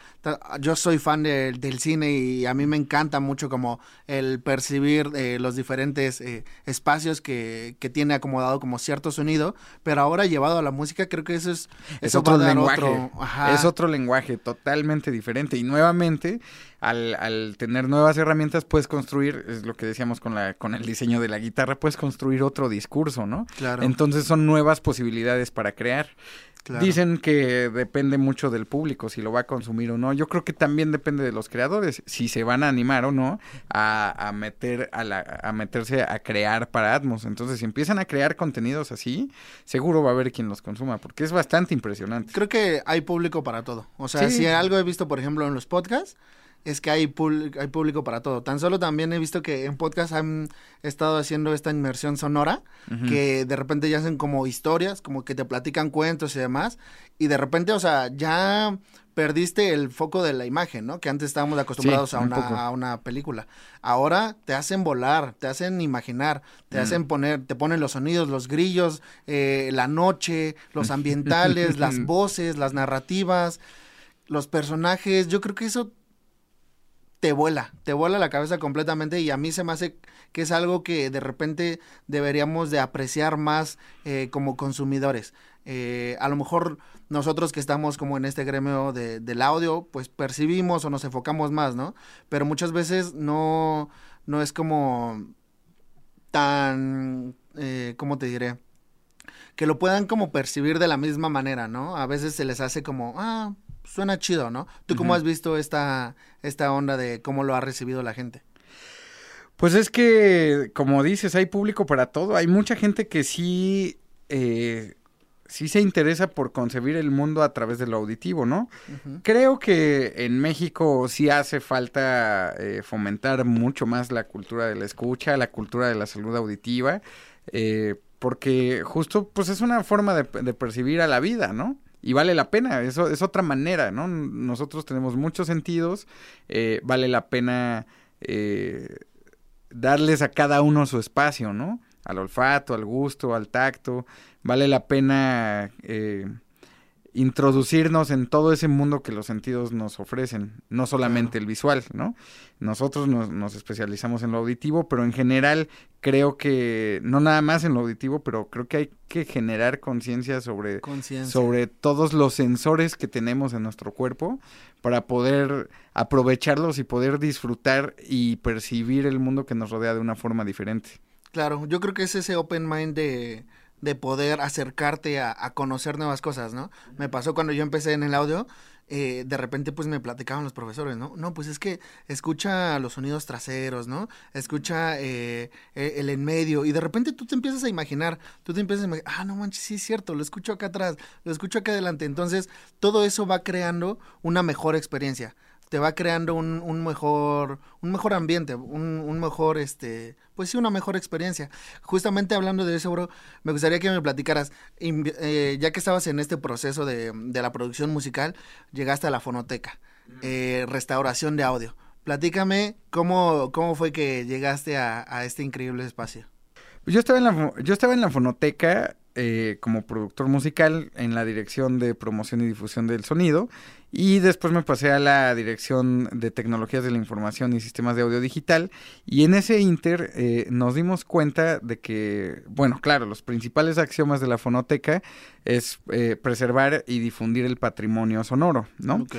Yo soy fan de- del cine y a mí me encanta mucho como el percibir eh, los diferentes eh, espacios que, que tiene acomodado como cierto sonido, pero ahora llevado a la música creo que eso es... Otro lenguaje. otro-. Es otro lenguaje totalmente diferente. Y nuevamente, al, al tener nuevas herramientas, puedes construir, es lo que decíamos con, la, con el diseño de la guitarra, puedes construir otro discurso, ¿no? Claro. Entonces son nuevas posibilidades para crear. Claro. Dicen que depende mucho del público, si lo va a consumir o no. Yo creo que también depende de los creadores, si se van a animar o no a, a meter a, la, a meterse a crear para Atmos. Entonces, si empiezan a crear contenidos así, seguro va a haber quien los consuma, porque es bastante impresionante. Creo que hay público para todo. O sea, Sí. si algo he visto, por ejemplo, en los podcasts, es que hay, pul- hay público para todo. Tan solo también he visto que en podcast han estado haciendo esta inmersión sonora, que de repente ya hacen como historias, como que te platican cuentos y demás, y de repente, o sea, ya perdiste el foco de la imagen, ¿no? Que antes estábamos acostumbrados a, un una, a una película. Ahora te hacen volar, te hacen imaginar, te hacen poner, te ponen los sonidos, los grillos, eh, la noche, los ambientales, las voces, las narrativas, los personajes. Yo creo que eso te vuela, te vuela la cabeza completamente y a mí se me hace que es algo que de repente deberíamos de apreciar más eh, como consumidores. Eh, a lo mejor nosotros que estamos como en este gremio de, del audio, pues percibimos o nos enfocamos más, ¿no? Pero muchas veces no, no es como tan, eh, ¿cómo te diré? Que lo puedan como percibir de la misma manera, ¿no? A veces se les hace como, ah, suena chido, ¿no? ¿Tú cómo has visto esta, esta onda de cómo lo ha recibido la gente? Pues es que, como dices, hay público para todo. Hay mucha gente que sí, eh, sí se interesa por concebir el mundo a través de lo auditivo, ¿no? Creo que en México sí hace falta eh, fomentar mucho más la cultura de la escucha, la cultura de la salud auditiva, eh, porque justo, pues es una forma de, de percibir a la vida, ¿no? Y vale la pena, eso es otra manera, ¿no? Nosotros tenemos muchos sentidos, eh, vale la pena eh, darles a cada uno su espacio, ¿no? Al olfato, al gusto, al tacto. Vale la pena eh, introducirnos en todo ese mundo que los sentidos nos ofrecen, no solamente el visual, ¿no? Nosotros nos, nos especializamos en lo auditivo, pero en general creo que, no nada más en lo auditivo, pero creo que hay que generar conciencia sobre Conciencia. sobre todos los sensores que tenemos en nuestro cuerpo para poder aprovecharlos y poder disfrutar y percibir el mundo que nos rodea de una forma diferente. Claro, yo creo que es ese open mind de, de poder acercarte a, a conocer nuevas cosas, ¿no? Me pasó cuando yo empecé en el audio, eh, de repente pues me platicaban los profesores, ¿no? No, pues es que escucha los sonidos traseros, ¿no? Escucha eh, eh, el en medio y de repente tú te empiezas a imaginar, tú te empiezas a imaginar, ah, no manches, sí es cierto, lo escucho acá atrás, lo escucho acá adelante. Entonces, todo eso va creando una mejor experiencia te va creando un, un mejor un mejor ambiente, un, un mejor este, pues sí, una mejor experiencia. Justamente hablando de eso, bro, me gustaría que me platicaras, eh, ya que estabas en este proceso de, de la producción musical, llegaste a la fonoteca, eh, restauración de audio. Platícame cómo, cómo fue que llegaste a, a este increíble espacio. Yo estaba en la, yo estaba en la fonoteca eh, como productor musical en la dirección de promoción y difusión del sonido y después me pasé a la dirección de tecnologías de la información y sistemas de audio digital y en ese inter eh, nos dimos cuenta de que, bueno, claro, los principales axiomas de la fonoteca es eh, preservar y difundir el patrimonio sonoro, ¿no? Ok.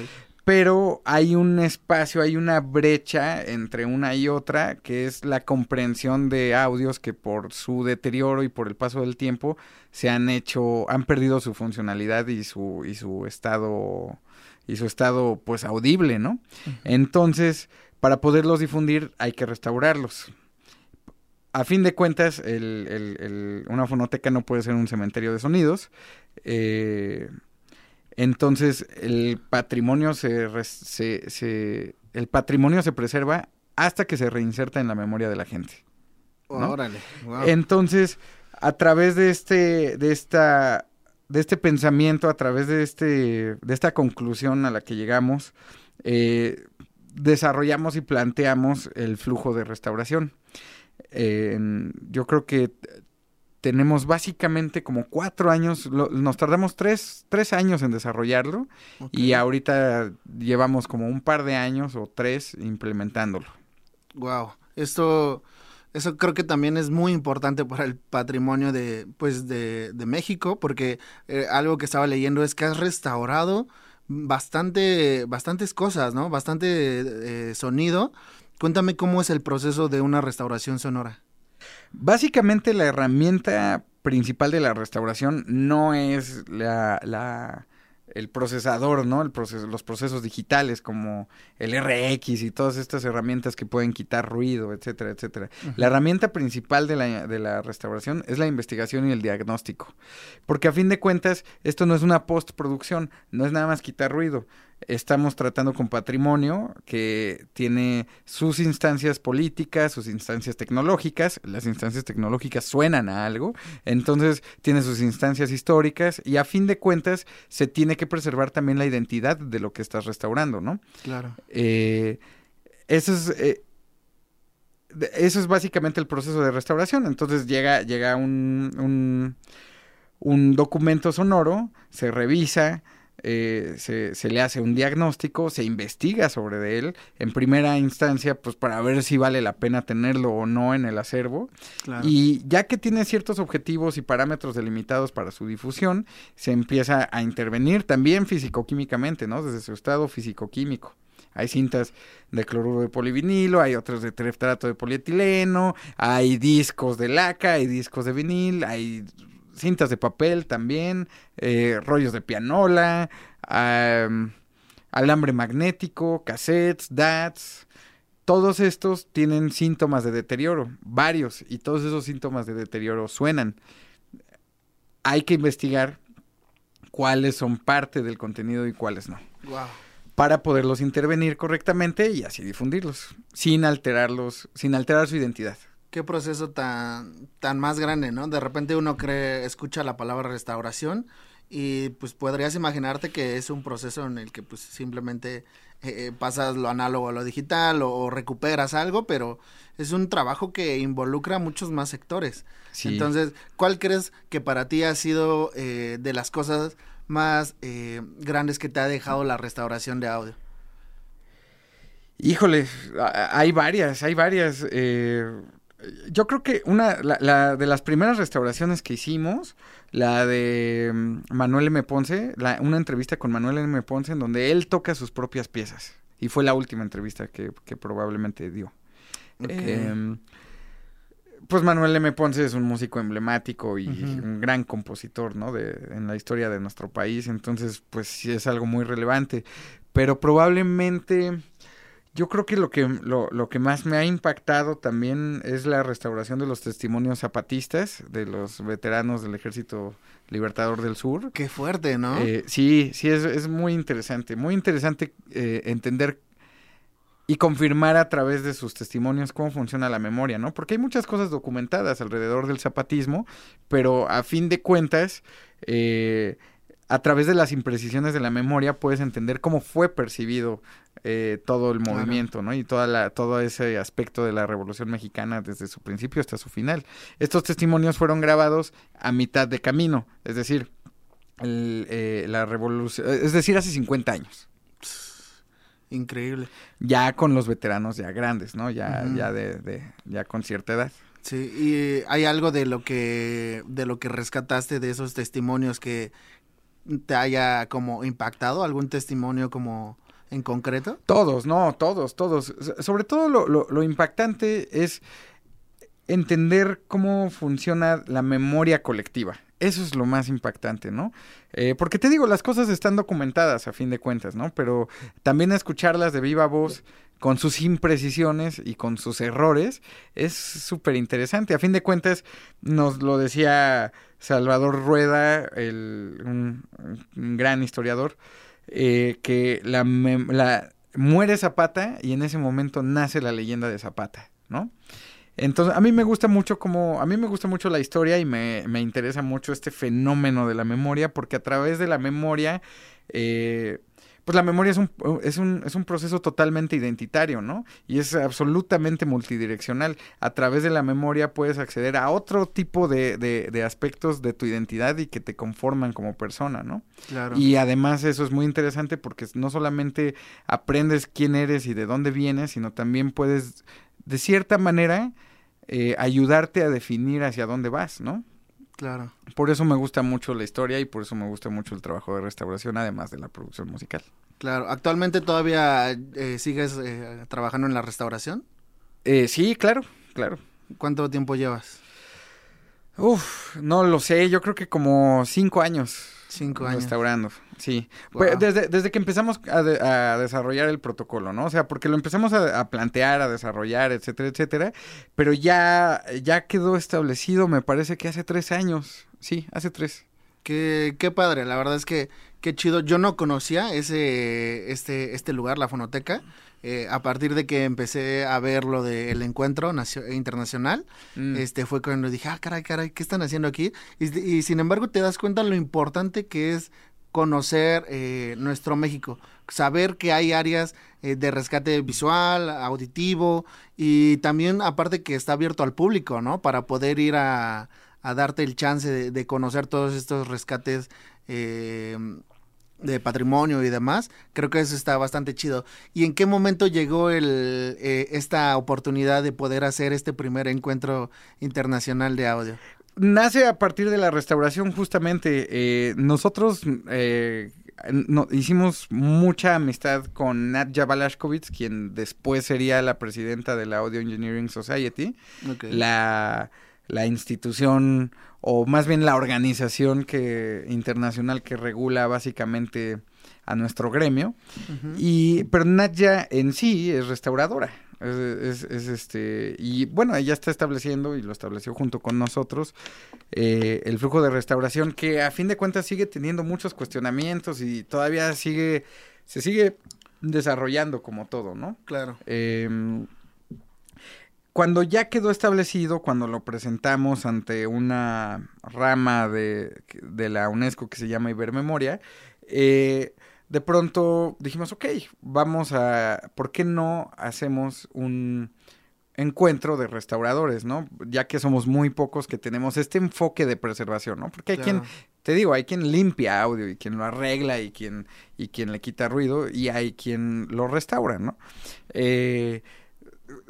Pero hay un espacio, hay una brecha entre una y otra, que es la comprensión de audios que por su deterioro y por el paso del tiempo se han hecho, han perdido su funcionalidad y su, y su estado, y su estado pues audible, ¿no? Entonces, para poderlos difundir hay que restaurarlos. A fin de cuentas, el- el- el- una fonoteca no puede ser un cementerio de sonidos. eh, entonces, el patrimonio se, se- se- el patrimonio se preserva hasta que se reinserta en la memoria de la gente. ¿no? Órale. wow. Entonces, a través de este, de esta, de este pensamiento, a través de este, de esta conclusión a la que llegamos, eh, desarrollamos y planteamos el flujo de restauración. Eh, yo creo que tenemos básicamente como cuatro años, lo- nos tardamos tres, tres años en desarrollarlo y ahorita llevamos como un par de años o tres implementándolo. Wow, esto, eso creo que también es muy importante para el patrimonio de, pues, de, de México, porque eh, algo que estaba leyendo es que has restaurado bastante, bastantes cosas, ¿no? Bastante eh, sonido. Cuéntame cómo es el proceso de una restauración sonora. Básicamente la herramienta principal de la restauración no es la, la- el procesador, ¿no? El proceso, los procesos digitales como el RX y todas estas herramientas que pueden quitar ruido, etcétera, etcétera. La herramienta principal de la, de la restauración es la investigación y el diagnóstico. Porque a fin de cuentas, esto no es una postproducción, no es nada más quitar ruido. Estamos tratando con patrimonio que tiene sus instancias políticas, sus instancias tecnológicas. Las instancias tecnológicas suenan a algo, entonces tiene sus instancias históricas y a fin de cuentas se tiene que preservar también la identidad de lo que estás restaurando, ¿no? Claro. Eh, eso es eh, eso es básicamente el proceso de restauración. Entonces llega, llega un, un, un documento sonoro, se revisa, eh, se, se le hace un diagnóstico, se investiga sobre de él, en primera instancia, pues para ver si vale la pena tenerlo o no en el acervo. Claro. Y ya que tiene ciertos objetivos y parámetros delimitados para su difusión, se empieza a intervenir también físico-químicamente, ¿no? Desde su estado físico-químico. Hay cintas de cloruro de polivinilo, hay otros de tereftalato de polietileno, hay discos de laca, hay discos de vinil, hay cintas de papel también, eh, rollos de pianola, am, alambre magnético, cassettes, DATs. Todos estos tienen síntomas de deterioro, varios, y todos esos síntomas de deterioro suenan. Hay que investigar cuáles son parte del contenido y cuáles no Wow. para poderlos intervenir correctamente y así difundirlos, sin alterarlos, sin alterar su identidad. Qué proceso tan, tan más grande, ¿no? De repente uno cree, escucha la palabra restauración y pues podrías imaginarte que es un proceso en el que pues simplemente eh, eh, pasas lo análogo a lo digital o, o recuperas algo, pero es un trabajo que involucra muchos más sectores. Sí. Entonces, ¿cuál crees que para ti ha sido eh, de las cosas más eh, grandes que te ha dejado la restauración de audio? Híjole, hay varias, hay varias. eh, yo creo que una, la, la de las primeras restauraciones que hicimos, la de mm, Manuel M. Ponce, la- una entrevista con Manuel M. Ponce en donde él toca sus propias piezas. Y fue la última entrevista que, que probablemente dio. Ok. Em, pues Manuel M. Ponce es un músico emblemático y un gran compositor, ¿no? De, en la historia de nuestro país, entonces pues sí es algo muy relevante. Pero probablemente yo creo que lo que lo, lo que más me ha impactado también es la restauración de los testimonios zapatistas de los veteranos del Ejército Libertador del Sur. Qué fuerte, ¿no? Eh, sí, sí, es, es muy interesante, muy interesante eh, entender y confirmar a través de sus testimonios cómo funciona la memoria, ¿no? Porque hay muchas cosas documentadas alrededor del zapatismo, pero a fin de cuentas, eh, a través de las imprecisiones de la memoria puedes entender cómo fue percibido eh, todo el movimiento, ¿no? Y toda la, todo ese aspecto de la Revolución Mexicana desde su principio hasta su final. Estos testimonios fueron grabados a mitad de camino, es decir, el, eh, la revolución, es decir, hace 50 años. Increíble. Ya con los veteranos ya grandes, ¿no? Ya, ya de, de- ya con cierta edad. Sí, y eh, hay algo de lo que de lo que rescataste de esos testimonios que te haya como impactado, algún testimonio como en concreto. Todos, no, todos, todos. So- Sobre todo lo, lo- lo impactante es entender cómo funciona la memoria colectiva. Eso es lo más impactante, ¿no? Eh, porque te digo, las cosas están documentadas a fin de cuentas, ¿no? Pero también escucharlas de viva voz, con sus imprecisiones y con sus errores, es súper interesante. A fin de cuentas, nos lo decía Salvador Rueda, el, un gran historiador, eh, que la, muere Zapata y en ese momento nace la leyenda de Zapata, ¿no? Entonces, a mí me gusta mucho como, a mí me gusta mucho la historia y me, me interesa mucho este fenómeno de la memoria, porque a través de la memoria, eh, pues la memoria es un, es, un, es un proceso totalmente identitario, ¿no? Y es absolutamente multidireccional. A través de la memoria puedes acceder a otro tipo de, de, de aspectos de tu identidad y que te conforman como persona, ¿no? Claro. Y además eso es muy interesante porque no solamente aprendes quién eres y de dónde vienes, sino también puedes, de cierta manera, eh, ayudarte a definir hacia dónde vas, ¿no? Claro. Por eso me gusta mucho la historia y por eso me gusta mucho el trabajo de restauración, además de la producción musical. Claro. ¿Actualmente todavía eh, sigues eh, trabajando en la restauración? Eh, sí, claro, claro. ¿Cuánto tiempo llevas? Uf, no lo sé, yo creo que como cinco años. Cinco años. Restaurando, sí. Wow. Pues desde, desde que empezamos a, de- a desarrollar el protocolo, ¿no? O sea, porque lo empezamos a, a plantear, a desarrollar, etcétera, etcétera. Pero ya, ya quedó establecido, me parece que hace tres años. Sí, hace tres. Qué, qué padre, la verdad es que qué chido. Yo no conocía ese, este, este lugar, la fonoteca. Eh, a partir de que empecé a ver lo del encuentro nacio- internacional, Mm. este fue cuando dije, ah, caray, caray, ¿qué están haciendo aquí? Y, y sin embargo te das cuenta lo importante que es conocer eh, nuestro México, saber que hay áreas eh, de rescate visual, auditivo y también aparte que está abierto al público, ¿no? Para poder ir a, darte el chance de, de conocer todos estos rescates eh, de patrimonio y demás, creo que eso está bastante chido. ¿Y en qué momento llegó el, eh, esta oportunidad de poder hacer este primer encuentro internacional de audio? Nace a partir de la restauración justamente. eh, nosotros eh, no- hicimos mucha amistad con Nadja Balashkovitz, quien después sería la presidenta de la Audio Engineering Society. La, la institución o más bien la organización que internacional que regula básicamente a nuestro gremio y pero Nadia en sí es restauradora es, es- es, este y bueno ella está estableciendo y lo estableció junto con nosotros eh, el flujo de restauración que a fin de cuentas sigue teniendo muchos cuestionamientos y todavía sigue se sigue desarrollando como todo no Claro. eh, cuando ya quedó establecido, cuando lo presentamos ante una rama de, de la UNESCO que se llama Ibermemoria, eh, de pronto dijimos, ok, vamos a, ¿por qué no hacemos un encuentro de restauradores, ¿no? Ya que somos muy pocos que tenemos este enfoque de preservación, ¿no? Porque hay Claro. quien, te digo, hay quien limpia audio y quien lo arregla y quien, y quien le quita ruido y hay quien lo restaura, ¿no? Eh,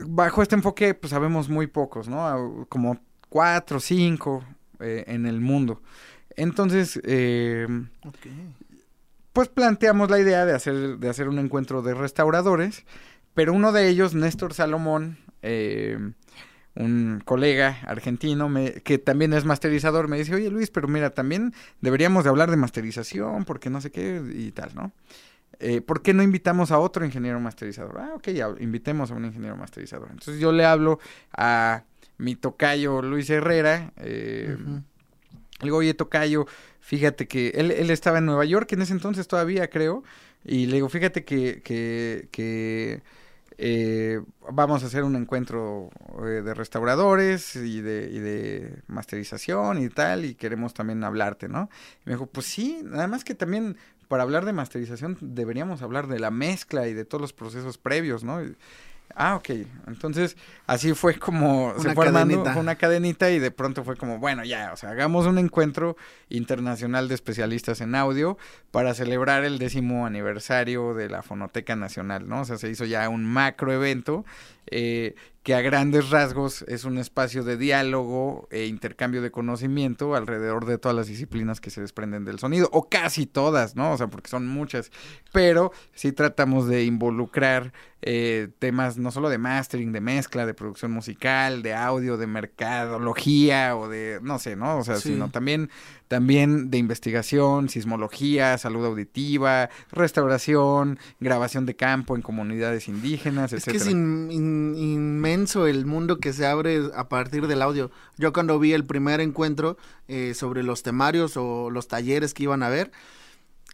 bajo este enfoque, pues sabemos muy pocos, ¿no? Como cuatro, cinco eh, en el mundo. Entonces, eh, Ok. Pues planteamos la idea de hacer, de hacer un encuentro de restauradores, pero uno de ellos, Néstor Salomón, eh, un colega argentino me- que también es masterizador, me dice, oye Luis, pero mira, también deberíamos de hablar de masterización, porque no sé qué y tal, ¿no? Eh, ¿Por qué no invitamos a otro ingeniero masterizador? Ah, ok, ya, invitemos a un ingeniero masterizador. Entonces yo le hablo a mi tocayo Luis Herrera, eh, le digo, oye, Tocayo, fíjate que él, él estaba en Nueva York en ese entonces todavía, creo. Y le digo, fíjate que, que, eh, vamos a hacer un encuentro eh, de restauradores y de, y de masterización y tal, y queremos también hablarte, ¿no? Y me dijo, pues sí, nada más que también para hablar de masterización deberíamos hablar de la mezcla y de todos los procesos previos, ¿no? Ah, ok. Entonces, así fue como se fue armando fue una cadenita y de pronto fue como, bueno, ya, o sea, hagamos un encuentro internacional de especialistas en audio para celebrar el décimo aniversario de la Fonoteca Nacional, ¿no? O sea, se hizo ya un macro evento eh, que a grandes rasgos es un espacio de diálogo e intercambio de conocimiento alrededor de todas las disciplinas que se desprenden del sonido, o casi todas, ¿no? O sea, porque son muchas, pero sí tratamos de involucrar eh, temas no solo de mastering, de mezcla, de producción musical, de audio, de mercadología o de, no sé, ¿no? O sea, Sí. sino también, también de investigación, sismología, salud auditiva, restauración, grabación de campo en comunidades indígenas, Es que es in- in- inmenso el mundo que se abre a partir del audio. Yo cuando vi el primer encuentro eh, sobre los temarios o los talleres que iban a ver,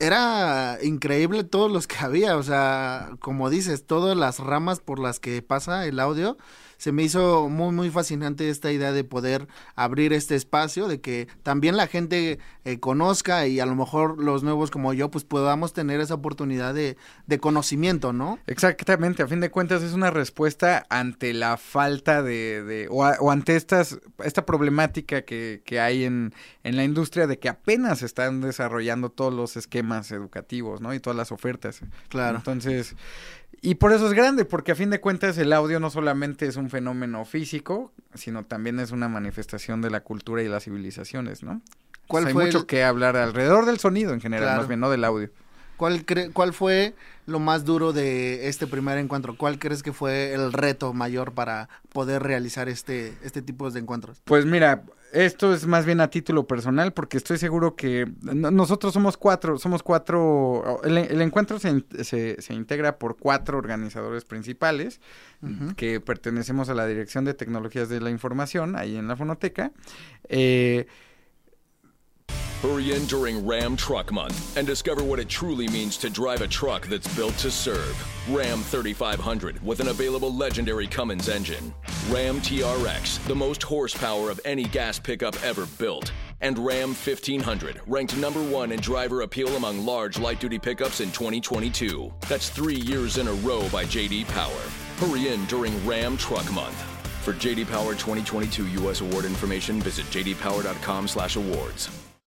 era increíble todos los que había. O sea, como dices, todas las ramas por las que pasa el audio. Se me hizo muy, muy fascinante esta idea de poder abrir este espacio, de que también la gente eh, conozca y a lo mejor los nuevos como yo, pues podamos tener esa oportunidad de, de conocimiento, ¿no? Exactamente, a fin de cuentas es una respuesta ante la falta de, de- o, a- o ante estas, esta problemática que, que hay en, en la industria de que apenas se están desarrollando todos los esquemas educativos, ¿no? Y todas las ofertas. Claro. Entonces, y por eso es grande, porque a fin de cuentas el audio no solamente es un fenómeno físico, sino también es una manifestación de la cultura y las civilizaciones, ¿no? ¿Cuál Pues hay fue mucho el- que hablar alrededor del sonido en general, Claro. más bien, no del audio. ¿Cuál, cre- ¿Cuál fue lo más duro de este primer encuentro? ¿Cuál crees que fue el reto mayor para poder realizar este, este tipo de encuentros? Pues mira, esto es más bien a título personal porque estoy seguro que no- nosotros somos cuatro, somos cuatro, el, el encuentro se, se, se integra por cuatro organizadores principales que pertenecemos a la Dirección de Tecnologías de la Información, ahí en la Fonoteca. Eh, Hurry in during Ram Truck Month and discover what it truly means to drive a truck that's built to serve. Ram 3500 with an available legendary Cummins engine. Ram TRX, the most horsepower of any gas pickup ever built. And Ram 1500, ranked number one in driver appeal among large light duty pickups in 2022. That's three years in a row by JD Power. Hurry in during Ram Truck Month. For JD Power 2022 U.S. award information, visit jdpower.com/awards.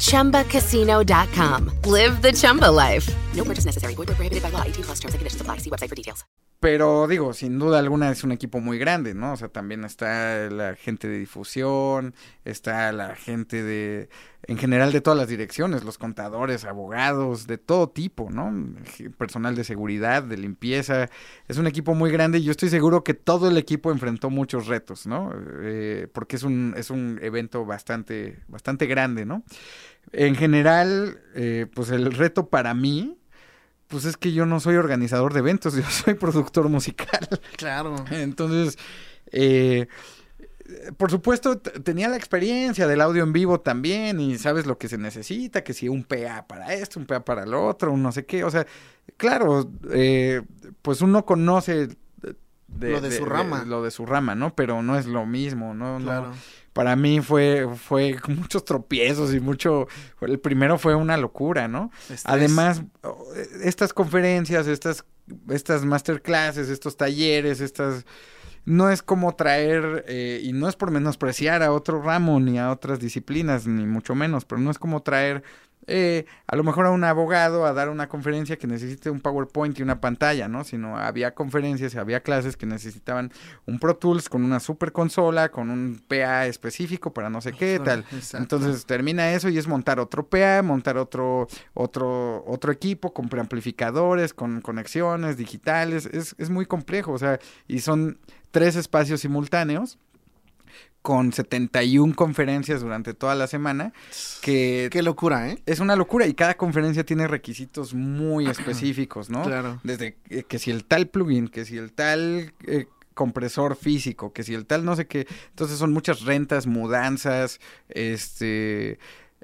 ChumbaCasino.com. Live the Chumba life. No purchase necessary. Void prohibited by law. 18 plus terms and conditions apply. See website for details. Pero digo, sin duda alguna es un equipo muy grande, ¿no? O sea, también está la gente de difusión, está la gente de, en general de todas las direcciones, los contadores, abogados, de todo tipo, ¿no? Personal de seguridad, de limpieza. Es un equipo muy grande y yo estoy seguro que todo el equipo enfrentó muchos retos, ¿no? Eh, porque es un, es un evento bastante, bastante grande, ¿no? En general, eh, pues el reto para mí, pues es que yo no soy organizador de eventos, yo soy productor musical. Claro. Entonces, eh, por supuesto, tenía la experiencia del audio en vivo también y sabes lo que se necesita, que si un PA para esto, un PA para lo otro, un no sé qué. O sea, claro, eh, pues uno conoce de- Lo de su rama. lo de su rama, ¿no? Pero no es lo mismo, ¿no? No- Claro. Para mí fue, fue muchos tropiezos y mucho, el primero fue una locura, ¿no? Estrés. Además, oh, estas conferencias, estas, estas masterclasses, estos talleres, estas, no es como traer, eh, y no es por menospreciar a otro ramo ni a otras disciplinas, ni mucho menos, pero no es como traer eh, a lo mejor a un abogado a dar una conferencia que necesite un PowerPoint y una pantalla, ¿no? Sino había conferencias, había clases que necesitaban un Pro Tools con una super consola, con un PA específico para no sé qué, tal. Exacto. Entonces termina eso y es montar otro PA, montar otro, otro, otro equipo con preamplificadores, con conexiones digitales. Es, es muy complejo, o sea, y son tres espacios simultáneos con 71 conferencias durante toda la semana, que Qué locura, ¿eh? es una locura y cada conferencia tiene requisitos muy específicos, ¿no? Claro. Desde eh, que si el tal plugin, que si el tal eh, compresor físico, que si el tal no sé qué. Entonces son muchas rentas, mudanzas, este...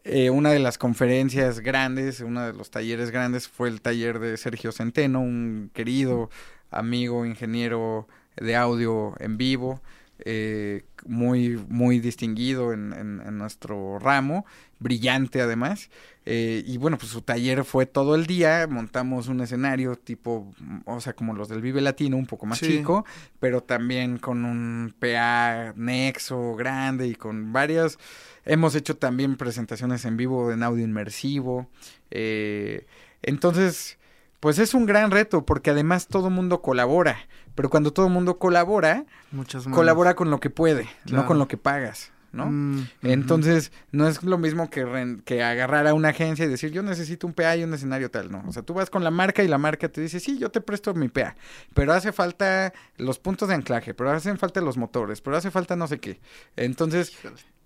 eh, una de las conferencias grandes, uno de los talleres grandes fue el taller de Sergio Centeno, un querido amigo, ingeniero de audio en vivo, eh, muy, muy distinguido en, en- en nuestro ramo, brillante además. Eh, y bueno, pues su taller fue todo el día, montamos un escenario tipo, mm, o sea, como los del Vive Latino, un poco más Sí. chico, pero también con un PA nexo grande y con varias... Hemos hecho también presentaciones en vivo en audio inmersivo. eh, entonces, pues es un gran reto porque además todo mundo colabora. Pero cuando todo mundo colabora, Muchas manos. colabora con lo que puede, no con lo que pagas, ¿no? Mm. Entonces, no es lo mismo que, que agarrar a una agencia y decir, yo necesito un PA y un escenario tal, no. O sea, tú vas con la marca y la marca te dice, sí, yo te presto mi PA, pero hace falta los puntos de anclaje, pero hacen falta los motores, pero hace falta no sé qué. Entonces,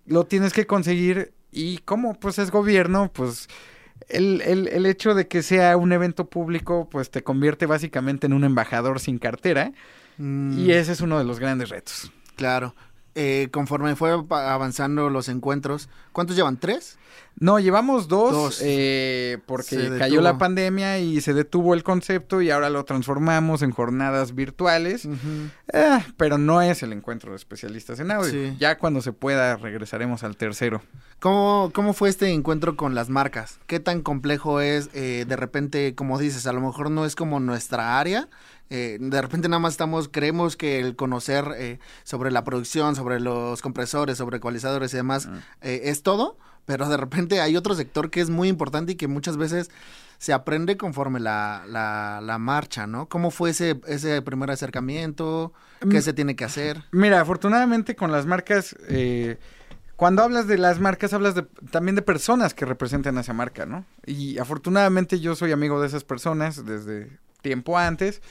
lo tienes que conseguir y como pues es gobierno, pues el, el, el hecho de que sea un evento público, pues te convierte básicamente en un embajador sin cartera Mm, y ese es uno de los grandes retos. Claro. Eh, conforme fue avanzando los encuentros, ¿cuántos llevan? ¿Tres? No, llevamos dos, Dos. eh, porque cayó la pandemia y se detuvo el concepto y ahora lo transformamos en jornadas virtuales. Eh, pero no es el encuentro de especialistas en audio. Sí. Ya cuando se pueda regresaremos al tercero. ¿Cómo, ¿Cómo fue este encuentro con las marcas? ¿Qué tan complejo es? eh, de repente, como dices, a lo mejor no es como nuestra área. eh, de repente nada más estamos, creemos que el conocer eh, sobre la producción, sobre los compresores, sobre ecualizadores y demás eh, es todo, pero de repente hay otro sector que es muy importante y que muchas veces se aprende conforme la, la, la marcha, ¿no? ¿Cómo fue ese, ese primer acercamiento? ¿Qué Mm. se tiene que hacer? Mira, afortunadamente con las marcas, eh, cuando hablas de las marcas, hablas de, también de personas que representan a esa marca, ¿no? Y afortunadamente yo soy amigo de esas personas desde tiempo antes,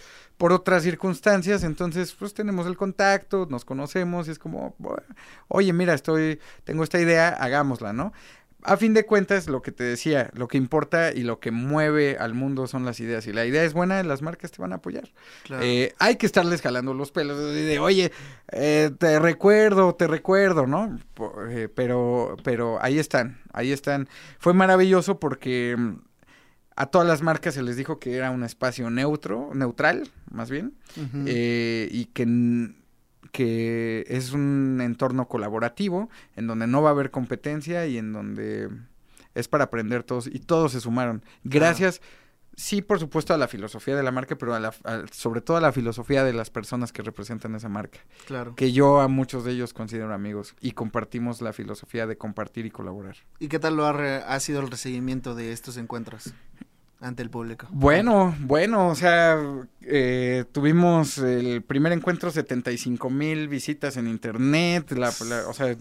por otras circunstancias, entonces pues tenemos el contacto, nos conocemos y es como, "Bueno, oye, mira, estoy, tengo esta idea, hagámosla, ¿no? A fin de cuentas, lo que te decía, lo que importa y lo que mueve al mundo son las ideas. Si la idea es buena, las marcas te van a apoyar. Claro. Eh, hay que estarles jalando los pelos de, oye, eh, te recuerdo, te recuerdo, ¿no? Eh, pero, pero ahí están, ahí están. Fue maravilloso porque mm, a todas las marcas se les dijo que era un espacio neutro, neutral, más bien, eh, y que, que es un entorno colaborativo en donde no va a haber competencia y en donde es para aprender todos y todos se sumaron. Gracias, sí, por supuesto, a la filosofía de la marca, pero a la, a- sobre todo a la filosofía de las personas que representan esa marca. Claro. Que yo a muchos de ellos considero amigos y compartimos la filosofía de compartir y colaborar. ¿Y qué tal lo ha, re- ha sido el recibimiento de estos encuentros ante el público? Bueno, bueno, o sea, eh, tuvimos el primer encuentro 75 mil visitas en internet, la, la- o sea,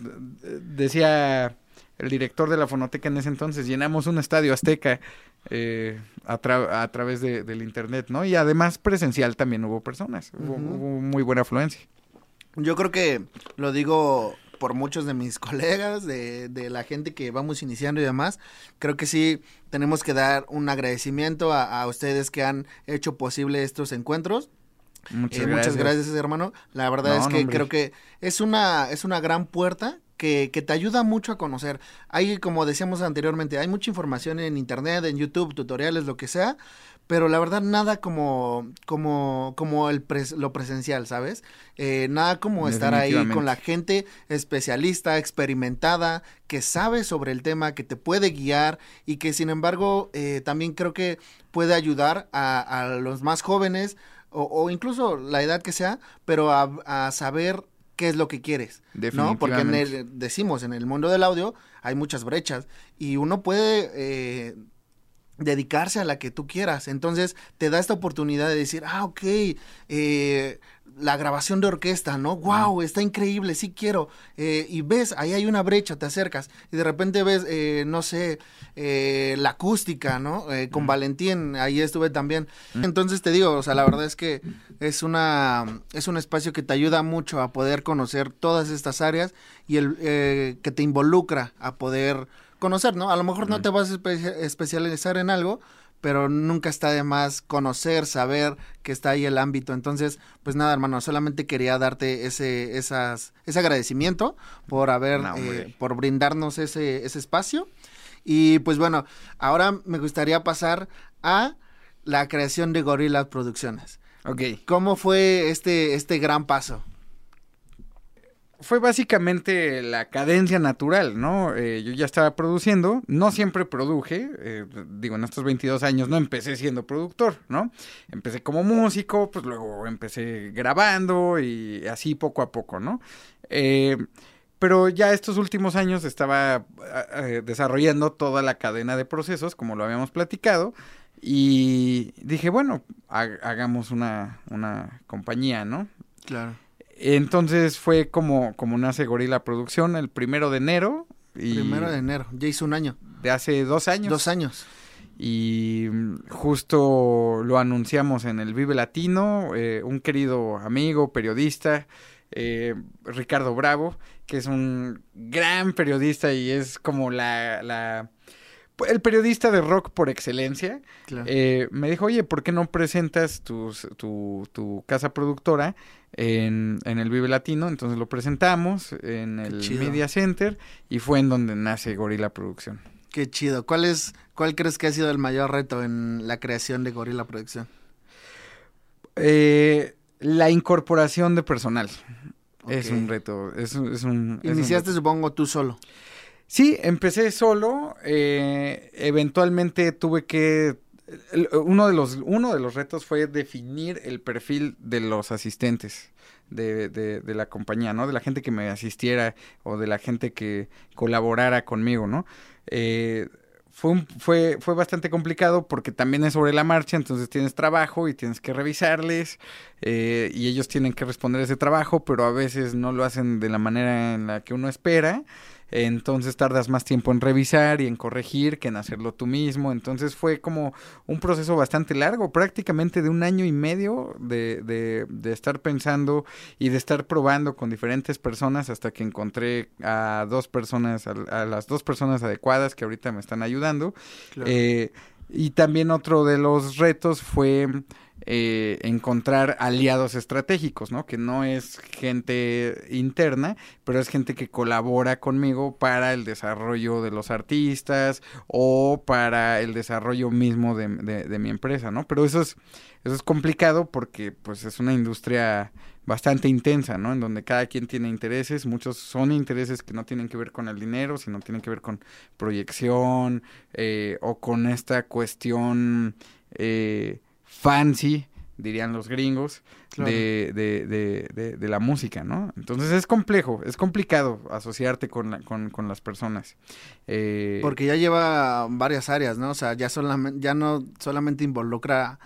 decía el director de la fonoteca en ese entonces, llenamos un estadio azteca eh, a, tra- a través de- del internet, ¿no? Y además presencial también hubo personas, hubo, Ujú. hubo muy buena afluencia. Yo creo que lo digo por muchos de mis colegas, de, de la gente que vamos iniciando y demás. Creo que sí tenemos que dar un agradecimiento a, a ustedes que han hecho posible estos encuentros. Muchas Eh, gracias. muchas gracias, hermano. La verdad No, es no, que hombre. creo que es una, es una gran puerta que, que te ayuda mucho a conocer. Hay, como decíamos anteriormente, hay mucha información en internet, en YouTube, tutoriales, lo que sea, pero la verdad nada como, como, como el pres- lo presencial, ¿sabes? Eh, nada como estar ahí con la gente especialista, experimentada, que sabe sobre el tema, que te puede guiar y que sin embargo eh, también creo que puede ayudar a, a los más jóvenes o, o incluso la edad que sea, pero a, a saber qué es lo que quieres, ¿no? Porque en el, decimos, en el mundo del audio hay muchas brechas y uno puede eh, dedicarse a la que tú quieras. Entonces te da esta oportunidad de decir, ah, ok, eh, la grabación de orquesta, ¿no? ¡Wow! Está increíble, sí quiero. Eh, y ves, ahí hay una brecha, te acercas y de repente ves, eh, no sé, eh, la acústica, ¿no? Eh, con Valentín, ahí estuve también. Entonces te digo, o sea, la verdad es que es una es un espacio que te ayuda mucho a poder conocer todas estas áreas y el eh, que te involucra a poder conocer, ¿no? A lo mejor no te vas a espe- especializar en algo, pero nunca está de más conocer, saber que está ahí el ámbito. Entonces, pues nada, hermano, solamente quería darte ese, esas, ese agradecimiento por haber, No, eh, por brindarnos ese, ese espacio. Y pues bueno, ahora me gustaría pasar a la creación de Gorilla Producciones. Ok. ¿Cómo fue este, este gran paso? Fue básicamente la cadencia natural, ¿no? Eh, yo ya estaba produciendo, no siempre produje, eh, digo, en estos 22 años no empecé siendo productor, ¿no? Empecé como músico, pues luego empecé grabando y así poco a poco, ¿no? Eh, pero ya estos últimos años estaba eh, desarrollando toda la cadena de procesos, como lo habíamos platicado, y dije, bueno, ha- hagamos una, una compañía, ¿no? Claro. Entonces fue como, como nace Gorila Producción el primero de enero. Y Primero de enero, ya hizo un año. de hace dos años. Dos años. Y mm, justo lo anunciamos en el Vive Latino, eh, un querido amigo, periodista, eh, Ricardo Bravo, que es un gran periodista y es como la, la el periodista de rock por excelencia. Claro. Eh, me dijo, oye, ¿por qué no presentas tus- tu, tu casa productora en, en el Vive Latino? Entonces lo presentamos en el. Media Center y fue en donde nace Gorila Producción. Qué chido. ¿Cuál es, cuál crees que ha sido el mayor reto en la creación de Gorilla Producción? Eh, la incorporación de personal. Es un reto. Es, un- es un, es un Iniciaste, reto. supongo, tú solo. Sí, empecé solo. eh, eventualmente tuve que. Uno de, los, uno de los retos fue definir el perfil de los asistentes de, de, de la compañía, ¿no? De la gente que me asistiera o de la gente que colaborara conmigo, ¿no? Eh, fue, un- fue, fue bastante complicado porque también es sobre la marcha, entonces tienes trabajo y tienes que revisarles eh, y ellos tienen que responder ese trabajo, pero a veces no lo hacen de la manera en la que uno espera. Entonces tardas más tiempo en revisar y en corregir que en hacerlo tú mismo. Entonces fue como un proceso bastante largo, prácticamente de un año y medio de, de, de estar pensando y de estar probando con diferentes personas hasta que encontré a dos personas, a, a las dos personas adecuadas que ahorita me están ayudando. Claro. Eh, y también otro de los retos fue eh, encontrar aliados estratégicos, ¿no? Que no es gente interna, pero es gente que colabora conmigo para el desarrollo de los artistas o para el desarrollo mismo de, mi empresa, ¿no? Pero eso es, eso es complicado porque pues es una industria bastante intensa, ¿no? En donde cada quien tiene intereses, muchos son intereses que no tienen que ver con el dinero, sino tienen que ver con proyección eh, o con esta cuestión eh, fancy, dirían los gringos, Claro. de, de, de, de, de la música, ¿no? Entonces es complejo, es complicado asociarte con, la- con, con las personas. Eh, Porque ya lleva varias áreas, ¿no? O sea, ya, solamente, ya no solamente involucra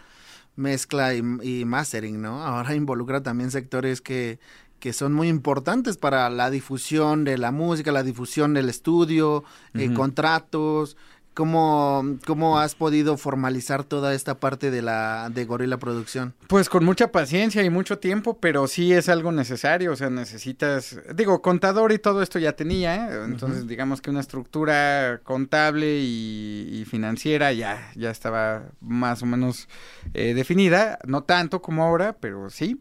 mezcla y, y mastering, ¿no? Ahora involucra también sectores que, que son muy importantes para la difusión de la música, la difusión del estudio, eh, contratos. ¿Cómo, ¿Cómo has podido formalizar toda esta parte de la de Gorila Producción? Pues con mucha paciencia y mucho tiempo, pero sí es algo necesario, o sea, necesitas, digo, contador y todo esto ya tenía, ¿eh? entonces digamos que una estructura contable y, y financiera ya, ya estaba más o menos eh, definida, no tanto como ahora, pero sí.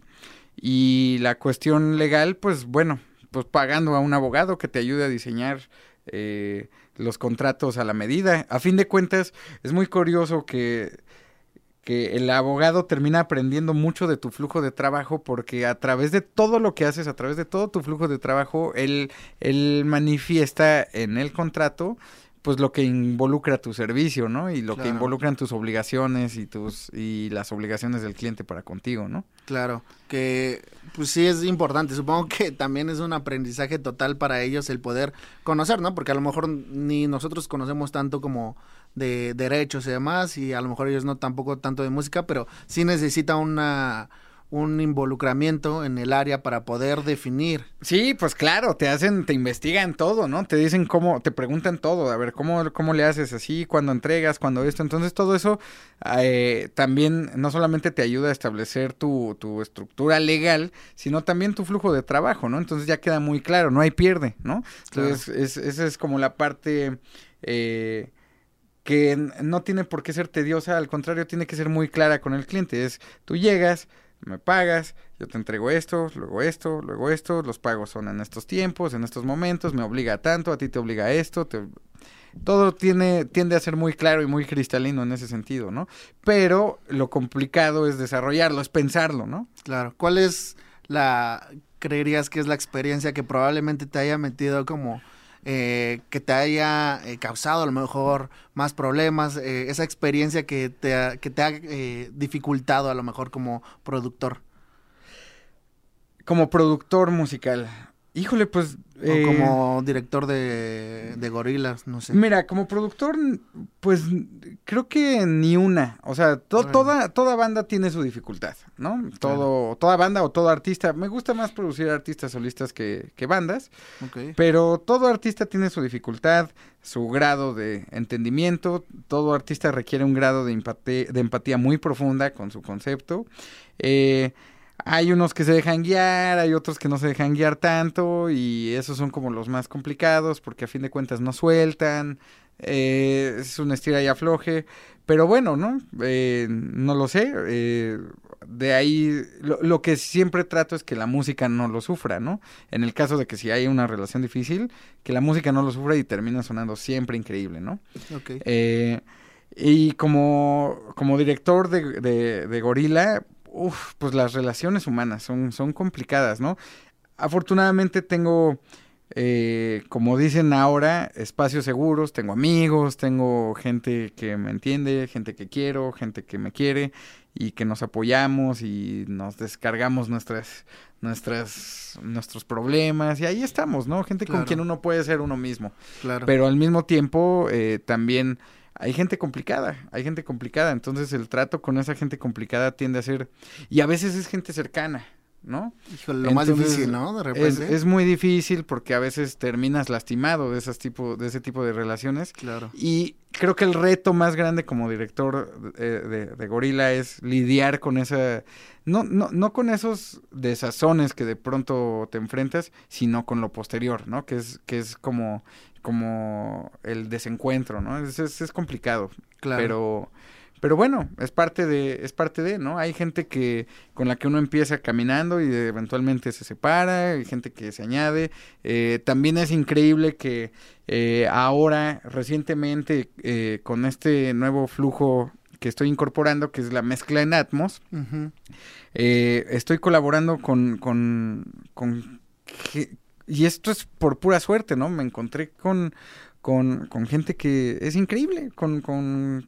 Y la cuestión legal, pues bueno, pues pagando a un abogado que te ayude a diseñar eh, los contratos a la medida. A fin de cuentas, es muy curioso que que el abogado termina aprendiendo mucho de tu flujo de trabajo porque a través de todo lo que haces, a través de todo tu flujo de trabajo, él, él manifiesta en el contrato pues lo que involucra tu servicio, ¿no? Y lo que involucran tus obligaciones y tus y las obligaciones del cliente para contigo, ¿no? Claro, que pues sí es importante. Supongo que también es un aprendizaje total para ellos el poder conocer, ¿no? Porque a lo mejor ni nosotros conocemos tanto como de derechos y demás, y a lo mejor ellos no tampoco tanto de música, pero sí necesita una un involucramiento en el área para poder definir. Sí, pues claro, te hacen, te investigan todo, ¿no? Te dicen cómo, te preguntan todo, a ver, ¿cómo, cómo le haces así, cuando entregas, cuando esto? Entonces todo eso eh, también no solamente te ayuda a establecer tu, tu estructura legal, sino también tu flujo de trabajo, ¿no? Entonces ya queda muy claro, no hay pierde, ¿no? Entonces es, esa es como la parte... Eh, que no tiene por qué ser tediosa, al contrario, tiene que ser muy clara con el cliente. Es, tú llegas, me pagas, yo te entrego esto, luego esto, luego esto, los pagos son en estos tiempos, en estos momentos, me obliga a tanto, a ti te obliga a esto, te- todo tiene, tiende a ser muy claro y muy cristalino en ese sentido, ¿no? Pero lo complicado es desarrollarlo, es pensarlo, ¿no? Claro. ¿Cuál es la, creerías que es la experiencia que probablemente te haya metido como, eh, que te haya eh, causado a lo mejor más problemas, eh, esa experiencia que te ha, que te ha dificultado a lo mejor como productor? Como productor musical. Híjole, pues... eh, O como director de, de gorilas, no sé. Mira, como productor, pues creo que ni una. O sea, to- toda, toda banda tiene su dificultad, ¿no? Todo, toda banda o todo artista. Me gusta más producir artistas solistas que, que bandas, Ok. pero todo artista tiene su dificultad, su grado de entendimiento. Todo artista requiere un grado de, empate- de empatía muy profunda con su concepto. Eh, hay unos que se dejan guiar, hay otros que no se dejan guiar tanto y esos son como los más complicados porque a fin de cuentas no sueltan, eh, es un estira y afloje, pero bueno, ¿no? Eh, no lo sé, eh, de ahí lo, lo que siempre trato es que la música no lo sufra, ¿no? En el caso de que si hay una relación difícil, que la música no lo sufra y termina sonando siempre increíble, ¿no? Ok. Eh, y como, como director de, de, de Gorila, uf, pues las relaciones humanas son, son complicadas, ¿no? Afortunadamente tengo, eh, como dicen ahora, espacios seguros, tengo amigos, tengo gente que me entiende, gente que quiero, gente que me quiere y que nos apoyamos y nos descargamos nuestras, nuestras, nuestros problemas y ahí estamos, ¿no? Gente con quien uno puede ser uno mismo. Claro. Pero al mismo tiempo eh, también hay gente complicada, hay gente complicada, entonces el trato con esa gente complicada tiende a ser, y a veces es gente cercana, ¿no? Híjole, lo más difícil, ¿no? De repente. es muy difícil porque a veces terminas lastimado de, esas tipo, de ese tipo de relaciones. Claro. Y creo que el reto más grande como director eh, de, de Gorila es lidiar con esa, no, no, no con esos desazones que de pronto te enfrentas, sino con lo posterior, ¿no? Que es, que es como, como el desencuentro, ¿no? Es, es, es complicado. Claro. Pero, pero bueno, es parte de, es parte de, ¿no? Hay gente que, con la que uno empieza caminando y eventualmente se separa, hay gente que se añade. Eh, también es increíble que eh, ahora, recientemente, eh, con este nuevo flujo que estoy incorporando, que es la mezcla en Atmos, estoy colaborando con, con, y esto es por pura suerte, ¿no? Me encontré con, con, con gente que es increíble, con, con,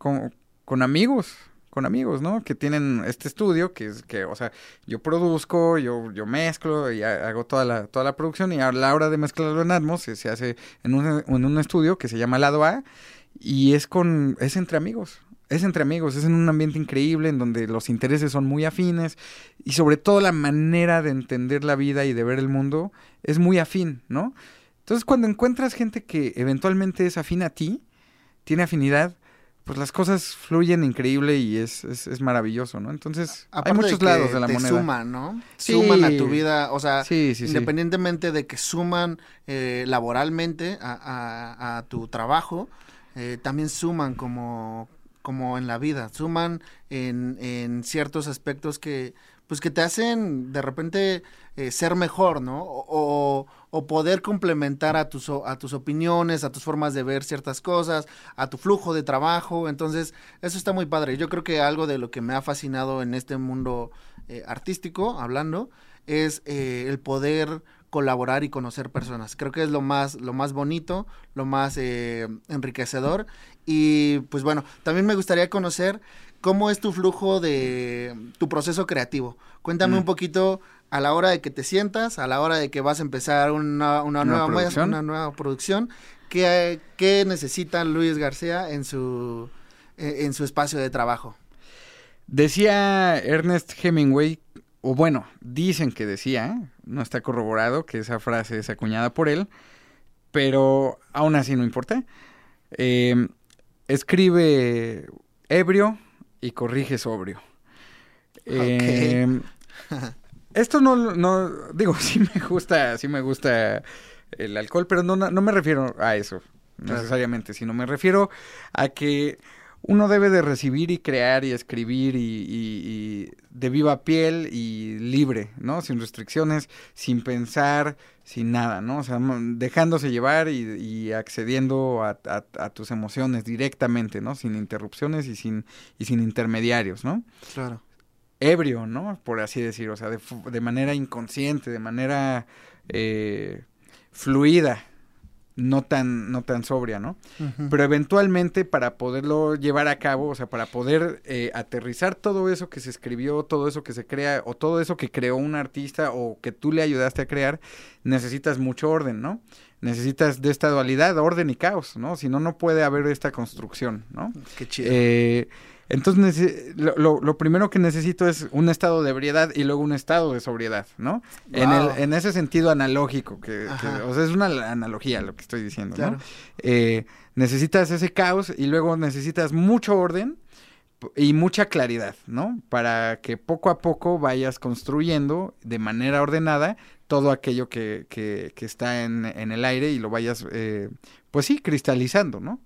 con, amigos, con amigos, ¿no? Que tienen este estudio, que es que, o sea, yo produzco, yo, yo mezclo y ha- hago toda la, toda la producción y a la hora de mezclarlo en Atmos se, se hace en un, en un estudio que se llama Lado A y es con, es entre amigos. Es entre amigos, es en un ambiente increíble en donde los intereses son muy afines y sobre todo la manera de entender la vida y de ver el mundo es muy afín, ¿no? Entonces cuando encuentras gente que eventualmente es afín a ti, tiene afinidad, pues las cosas fluyen increíble y es, es, es maravilloso, ¿no? Entonces Aparte hay muchos lados de la te moneda. suman, ¿no? Sí. Suman a tu vida, o sea, Sí, sí, sí. independientemente de que suman eh, laboralmente a, a- a tu trabajo, eh, también suman como, como en la vida, suman en, en ciertos aspectos que pues que te hacen de repente eh, ser mejor, ¿no? O, o- poder complementar a tus, a tus opiniones, a tus formas de ver ciertas cosas, a tu flujo de trabajo. Entonces, eso está muy padre. Yo creo que algo de lo que me ha fascinado en este mundo eh, artístico, hablando, es eh, el poder colaborar y conocer personas. Creo que es lo más, lo más bonito, lo más eh, enriquecedor. Y pues bueno, también me gustaría conocer cómo es tu flujo de tu proceso creativo. Cuéntame Mm. un poquito a la hora de que te sientas, a la hora de que vas a empezar una, una Una nueva, producción. una nueva producción. ¿Qué, qué necesita Luis García en su, eh, en su espacio de trabajo? Decía Ernest Hemingway, o bueno, dicen que decía, no está corroborado que esa frase es acuñada por él, pero aún así no importa. Eh, escribe ebrio y corrige sobrio. Eh, esto no, no, digo, sí me gusta, sí me gusta el alcohol, pero no, no me refiero a eso necesariamente, sino me refiero a que uno debe de recibir y crear y escribir y, y- y de viva piel y libre, ¿no? Sin restricciones, sin pensar, sin nada, ¿no? O sea, dejándose llevar y, y accediendo a, a- a tus emociones directamente, ¿no? Sin interrupciones y sin, y sin intermediarios, ¿no? Claro. ebrio, ¿no? Por así decir, o sea, de, de manera inconsciente, de manera eh, fluida, no tan, no tan sobria, ¿no? Pero eventualmente para poderlo llevar a cabo, o sea, para poder eh, aterrizar todo eso que se escribió, todo eso que se crea, o todo eso que creó un artista o que tú le ayudaste a crear, necesitas mucho orden, ¿no? Necesitas de esta dualidad, orden y caos, ¿no? Si no, no puede haber esta construcción, ¿no? Qué chido. Eh, entonces, lo, lo- lo primero que necesito es un estado de ebriedad y luego un estado de sobriedad, ¿no? En, el, en ese sentido analógico, que, o sea, es una analogía lo que estoy diciendo, Claro. ¿no? Eh, necesitas ese caos y luego necesitas mucho orden y mucha claridad, ¿no? Para que poco a poco vayas construyendo de manera ordenada todo aquello que, que- que está en, en el aire y lo vayas, eh, pues sí, cristalizando, ¿no?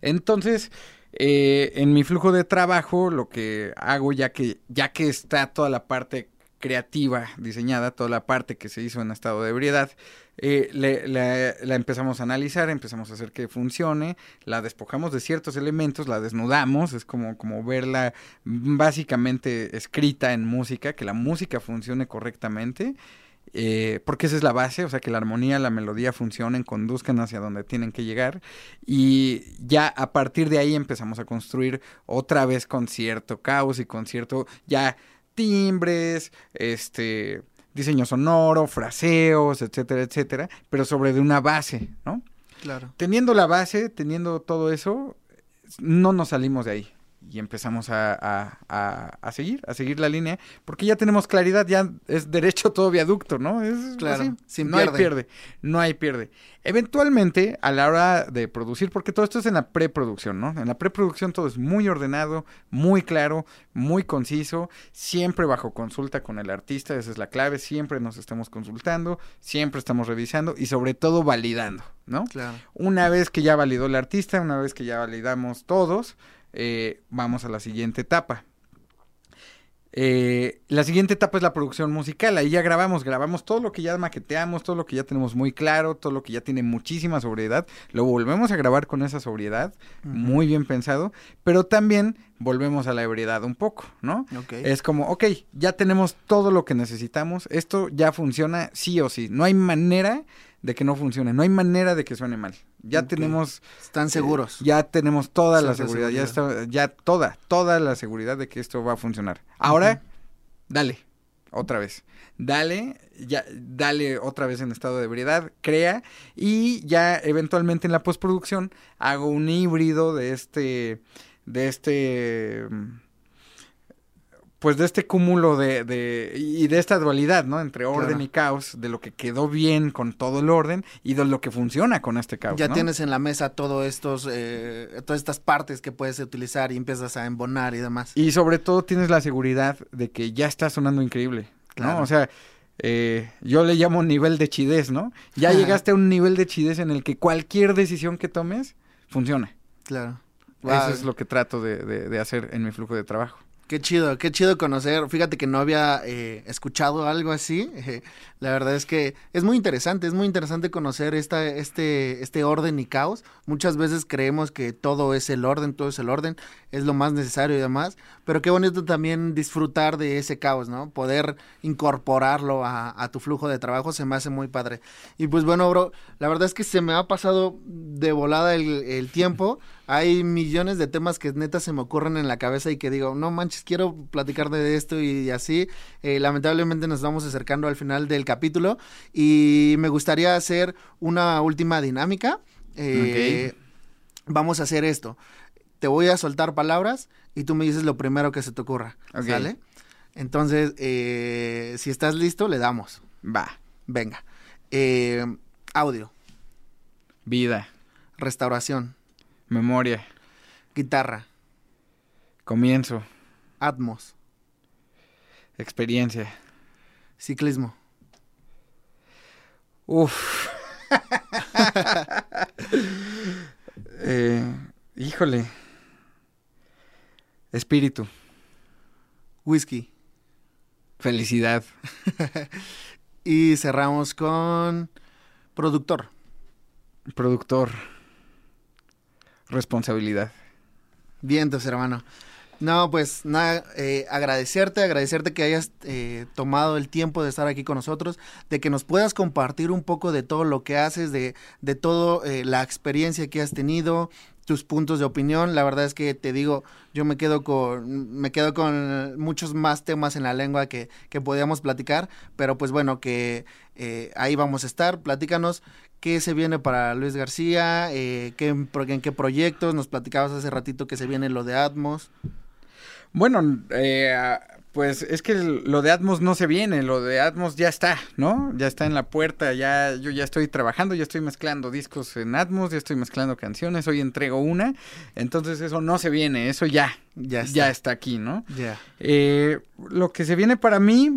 Entonces, eh, en mi flujo de trabajo, lo que hago ya que, ya que está toda la parte creativa diseñada, toda la parte que se hizo en estado de ebriedad, eh, le- la, la empezamos a analizar, empezamos a hacer que funcione, la despojamos de ciertos elementos, la desnudamos, es como, como verla básicamente escrita en música, que la música funcione correctamente, eh, porque esa es la base, o sea, que la armonía, la melodía funcionen, conduzcan hacia donde tienen que llegar y ya a partir de ahí empezamos a construir otra vez con cierto caos y con cierto ya timbres, este diseño sonoro, fraseos, etcétera, etcétera, pero sobre de una base, ¿no? Claro. Teniendo la base, teniendo todo eso, no nos salimos de ahí y empezamos a, a- a- a seguir, a seguir la línea, porque ya tenemos claridad, ya es derecho todo viaducto, ¿no? Es Claro, así, sin no hay pierde. pierde, no hay pierde. Eventualmente, a la hora de producir, porque todo esto es en la preproducción, ¿no? En la preproducción todo es muy ordenado, muy claro, muy conciso, siempre bajo consulta con el artista, esa es la clave, siempre nos estamos consultando, siempre estamos revisando y sobre todo validando, ¿no? Claro. Una vez que ya validó el artista, una vez que ya validamos todos, eh, vamos a la siguiente etapa. Eh, la siguiente etapa es la producción musical. Ahí ya grabamos, grabamos todo lo que ya maqueteamos, todo lo que ya tenemos muy claro, todo lo que ya tiene muchísima sobriedad. Lo volvemos a grabar con esa sobriedad, muy bien pensado, pero también volvemos a la ebriedad un poco, ¿no? Es como, ok, ya tenemos todo lo que necesitamos, esto ya funciona sí o sí, no hay manera de que no funcione, no hay manera de que suene mal. Ya tenemos Están seguros. ya tenemos toda la seguridad, ya está, ya toda, toda la seguridad de que esto va a funcionar. Ahora, dale, otra vez. Dale, ya, dale otra vez en estado de ebriedad, crea y ya eventualmente en la postproducción hago un híbrido de este, de este, mm, pues de este cúmulo de, de y de esta dualidad, ¿no? Entre orden Claro. y caos, de lo que quedó bien con todo el orden y de lo que funciona con este caos. Ya ¿no? tienes en la mesa todo estos, eh, todas estas partes que puedes utilizar y empiezas a embonar y demás. Y sobre todo tienes la seguridad de que ya está sonando increíble, Claro. ¿no? O sea, eh, yo le llamo nivel de chidez, ¿no? Ya llegaste a un nivel de chidez en el que cualquier decisión que tomes funciona. Claro. Eso es lo que trato de, de- de hacer en mi flujo de trabajo. Qué chido, qué chido conocer. Fíjate que no había eh, escuchado algo así. Eh, la verdad es que es muy interesante, es muy interesante conocer esta, este, este orden y caos. Muchas veces creemos que todo es el orden, todo es el orden, es lo más necesario y demás. Pero qué bonito también disfrutar de ese caos, ¿no? Poder incorporarlo a, a tu flujo de trabajo se me hace muy padre. Y pues bueno, bro, la verdad es que se me ha pasado de volada el, el tiempo hay millones de temas que neta se me ocurren en la cabeza y que digo, no manches, quiero platicar de esto y así. Eh, lamentablemente nos vamos acercando al final del capítulo y me gustaría hacer una última dinámica. Eh, Vamos a hacer esto. Te voy a soltar palabras y tú me dices lo primero que se te ocurra. Ok. ¿Sale? Entonces, eh, si estás listo, le damos. Va. Venga. Eh, audio, Vida. restauración, Memoria. guitarra, Comienzo. atmos, Experiencia. ciclismo, Uf. Eh, híjole. Espíritu. whisky. Felicidad. Y cerramos con productor. Productor. Responsabilidad. Vientos, hermano. No, pues nada, eh, agradecerte, agradecerte que hayas eh, tomado el tiempo de estar aquí con nosotros, de que nos puedas compartir un poco de todo lo que haces, de, de todo eh, la experiencia que has tenido, tus puntos de opinión. La verdad es que te digo, yo me quedo con, me quedo con muchos más temas en la lengua que, que podíamos platicar, pero pues bueno, que eh, ahí vamos a estar. Platícanos qué se viene para Luis García, eh, qué, en qué proyectos, nos platicabas hace ratito que se viene lo de Atmos. Bueno, eh, pues es que lo de Atmos no se viene, lo de Atmos ya está, ¿no? Ya está en la puerta, ya yo ya estoy trabajando, ya estoy mezclando discos en Atmos, ya estoy mezclando canciones, hoy entrego una, entonces eso no se viene, eso ya, Ya está. ya está aquí, ¿no? Ya. Eh, lo que se viene para mí,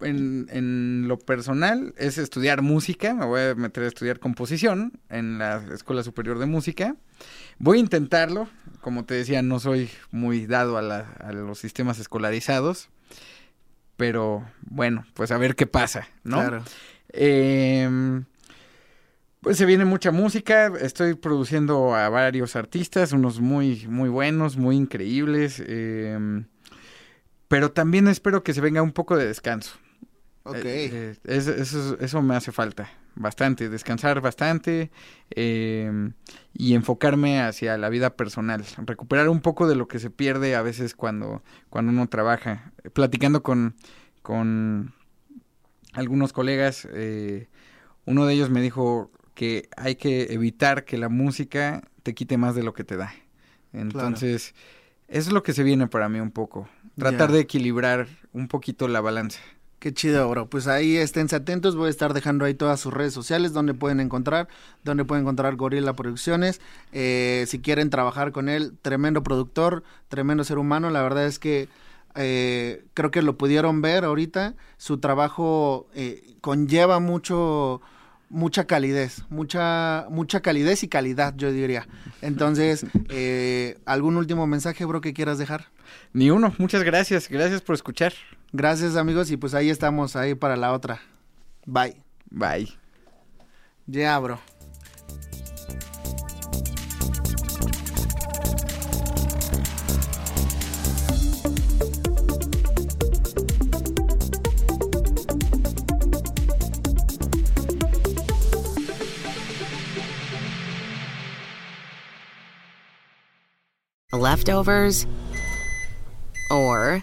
en, en lo personal, es estudiar música. Me voy a meter a estudiar composición en la Escuela Superior de Música. Voy a intentarlo. Como te decía, no soy muy dado a, la- a los sistemas escolarizados. Pero bueno, pues a ver qué pasa, ¿no? Claro. Em, pues se viene mucha música, estoy produciendo a varios artistas, unos muy, muy buenos, muy increíbles, em, pero también espero que se venga un poco de descanso. Ok. Eh, eh, es- eso, eso me hace falta bastante, descansar bastante em, y enfocarme hacia la vida personal, recuperar un poco de lo que se pierde a veces cuando, cuando uno trabaja. Platicando con, con algunos colegas, eh, uno de ellos me dijo que hay que evitar que la música te quite más de lo que te da. Entonces, eso es lo que se viene para mí un poco, tratar de equilibrar un poquito la balanza. Qué chido, bro. Pues ahí esténse atentos. Voy a estar dejando ahí todas sus redes sociales donde pueden encontrar, donde pueden encontrar Gorila Producciones. Eh, si quieren trabajar con él, tremendo productor, tremendo ser humano. La verdad es que eh, creo que lo pudieron ver ahorita. Su trabajo eh, conlleva mucho mucha calidez, mucha mucha calidez y calidad, yo diría. Entonces, eh, ¿algún último mensaje, bro, que quieras dejar? Ni uno, muchas gracias, gracias por escuchar. Gracias, amigos, y pues ahí estamos, ahí para la otra. Bye. Bye. Ya, bro. Leftovers or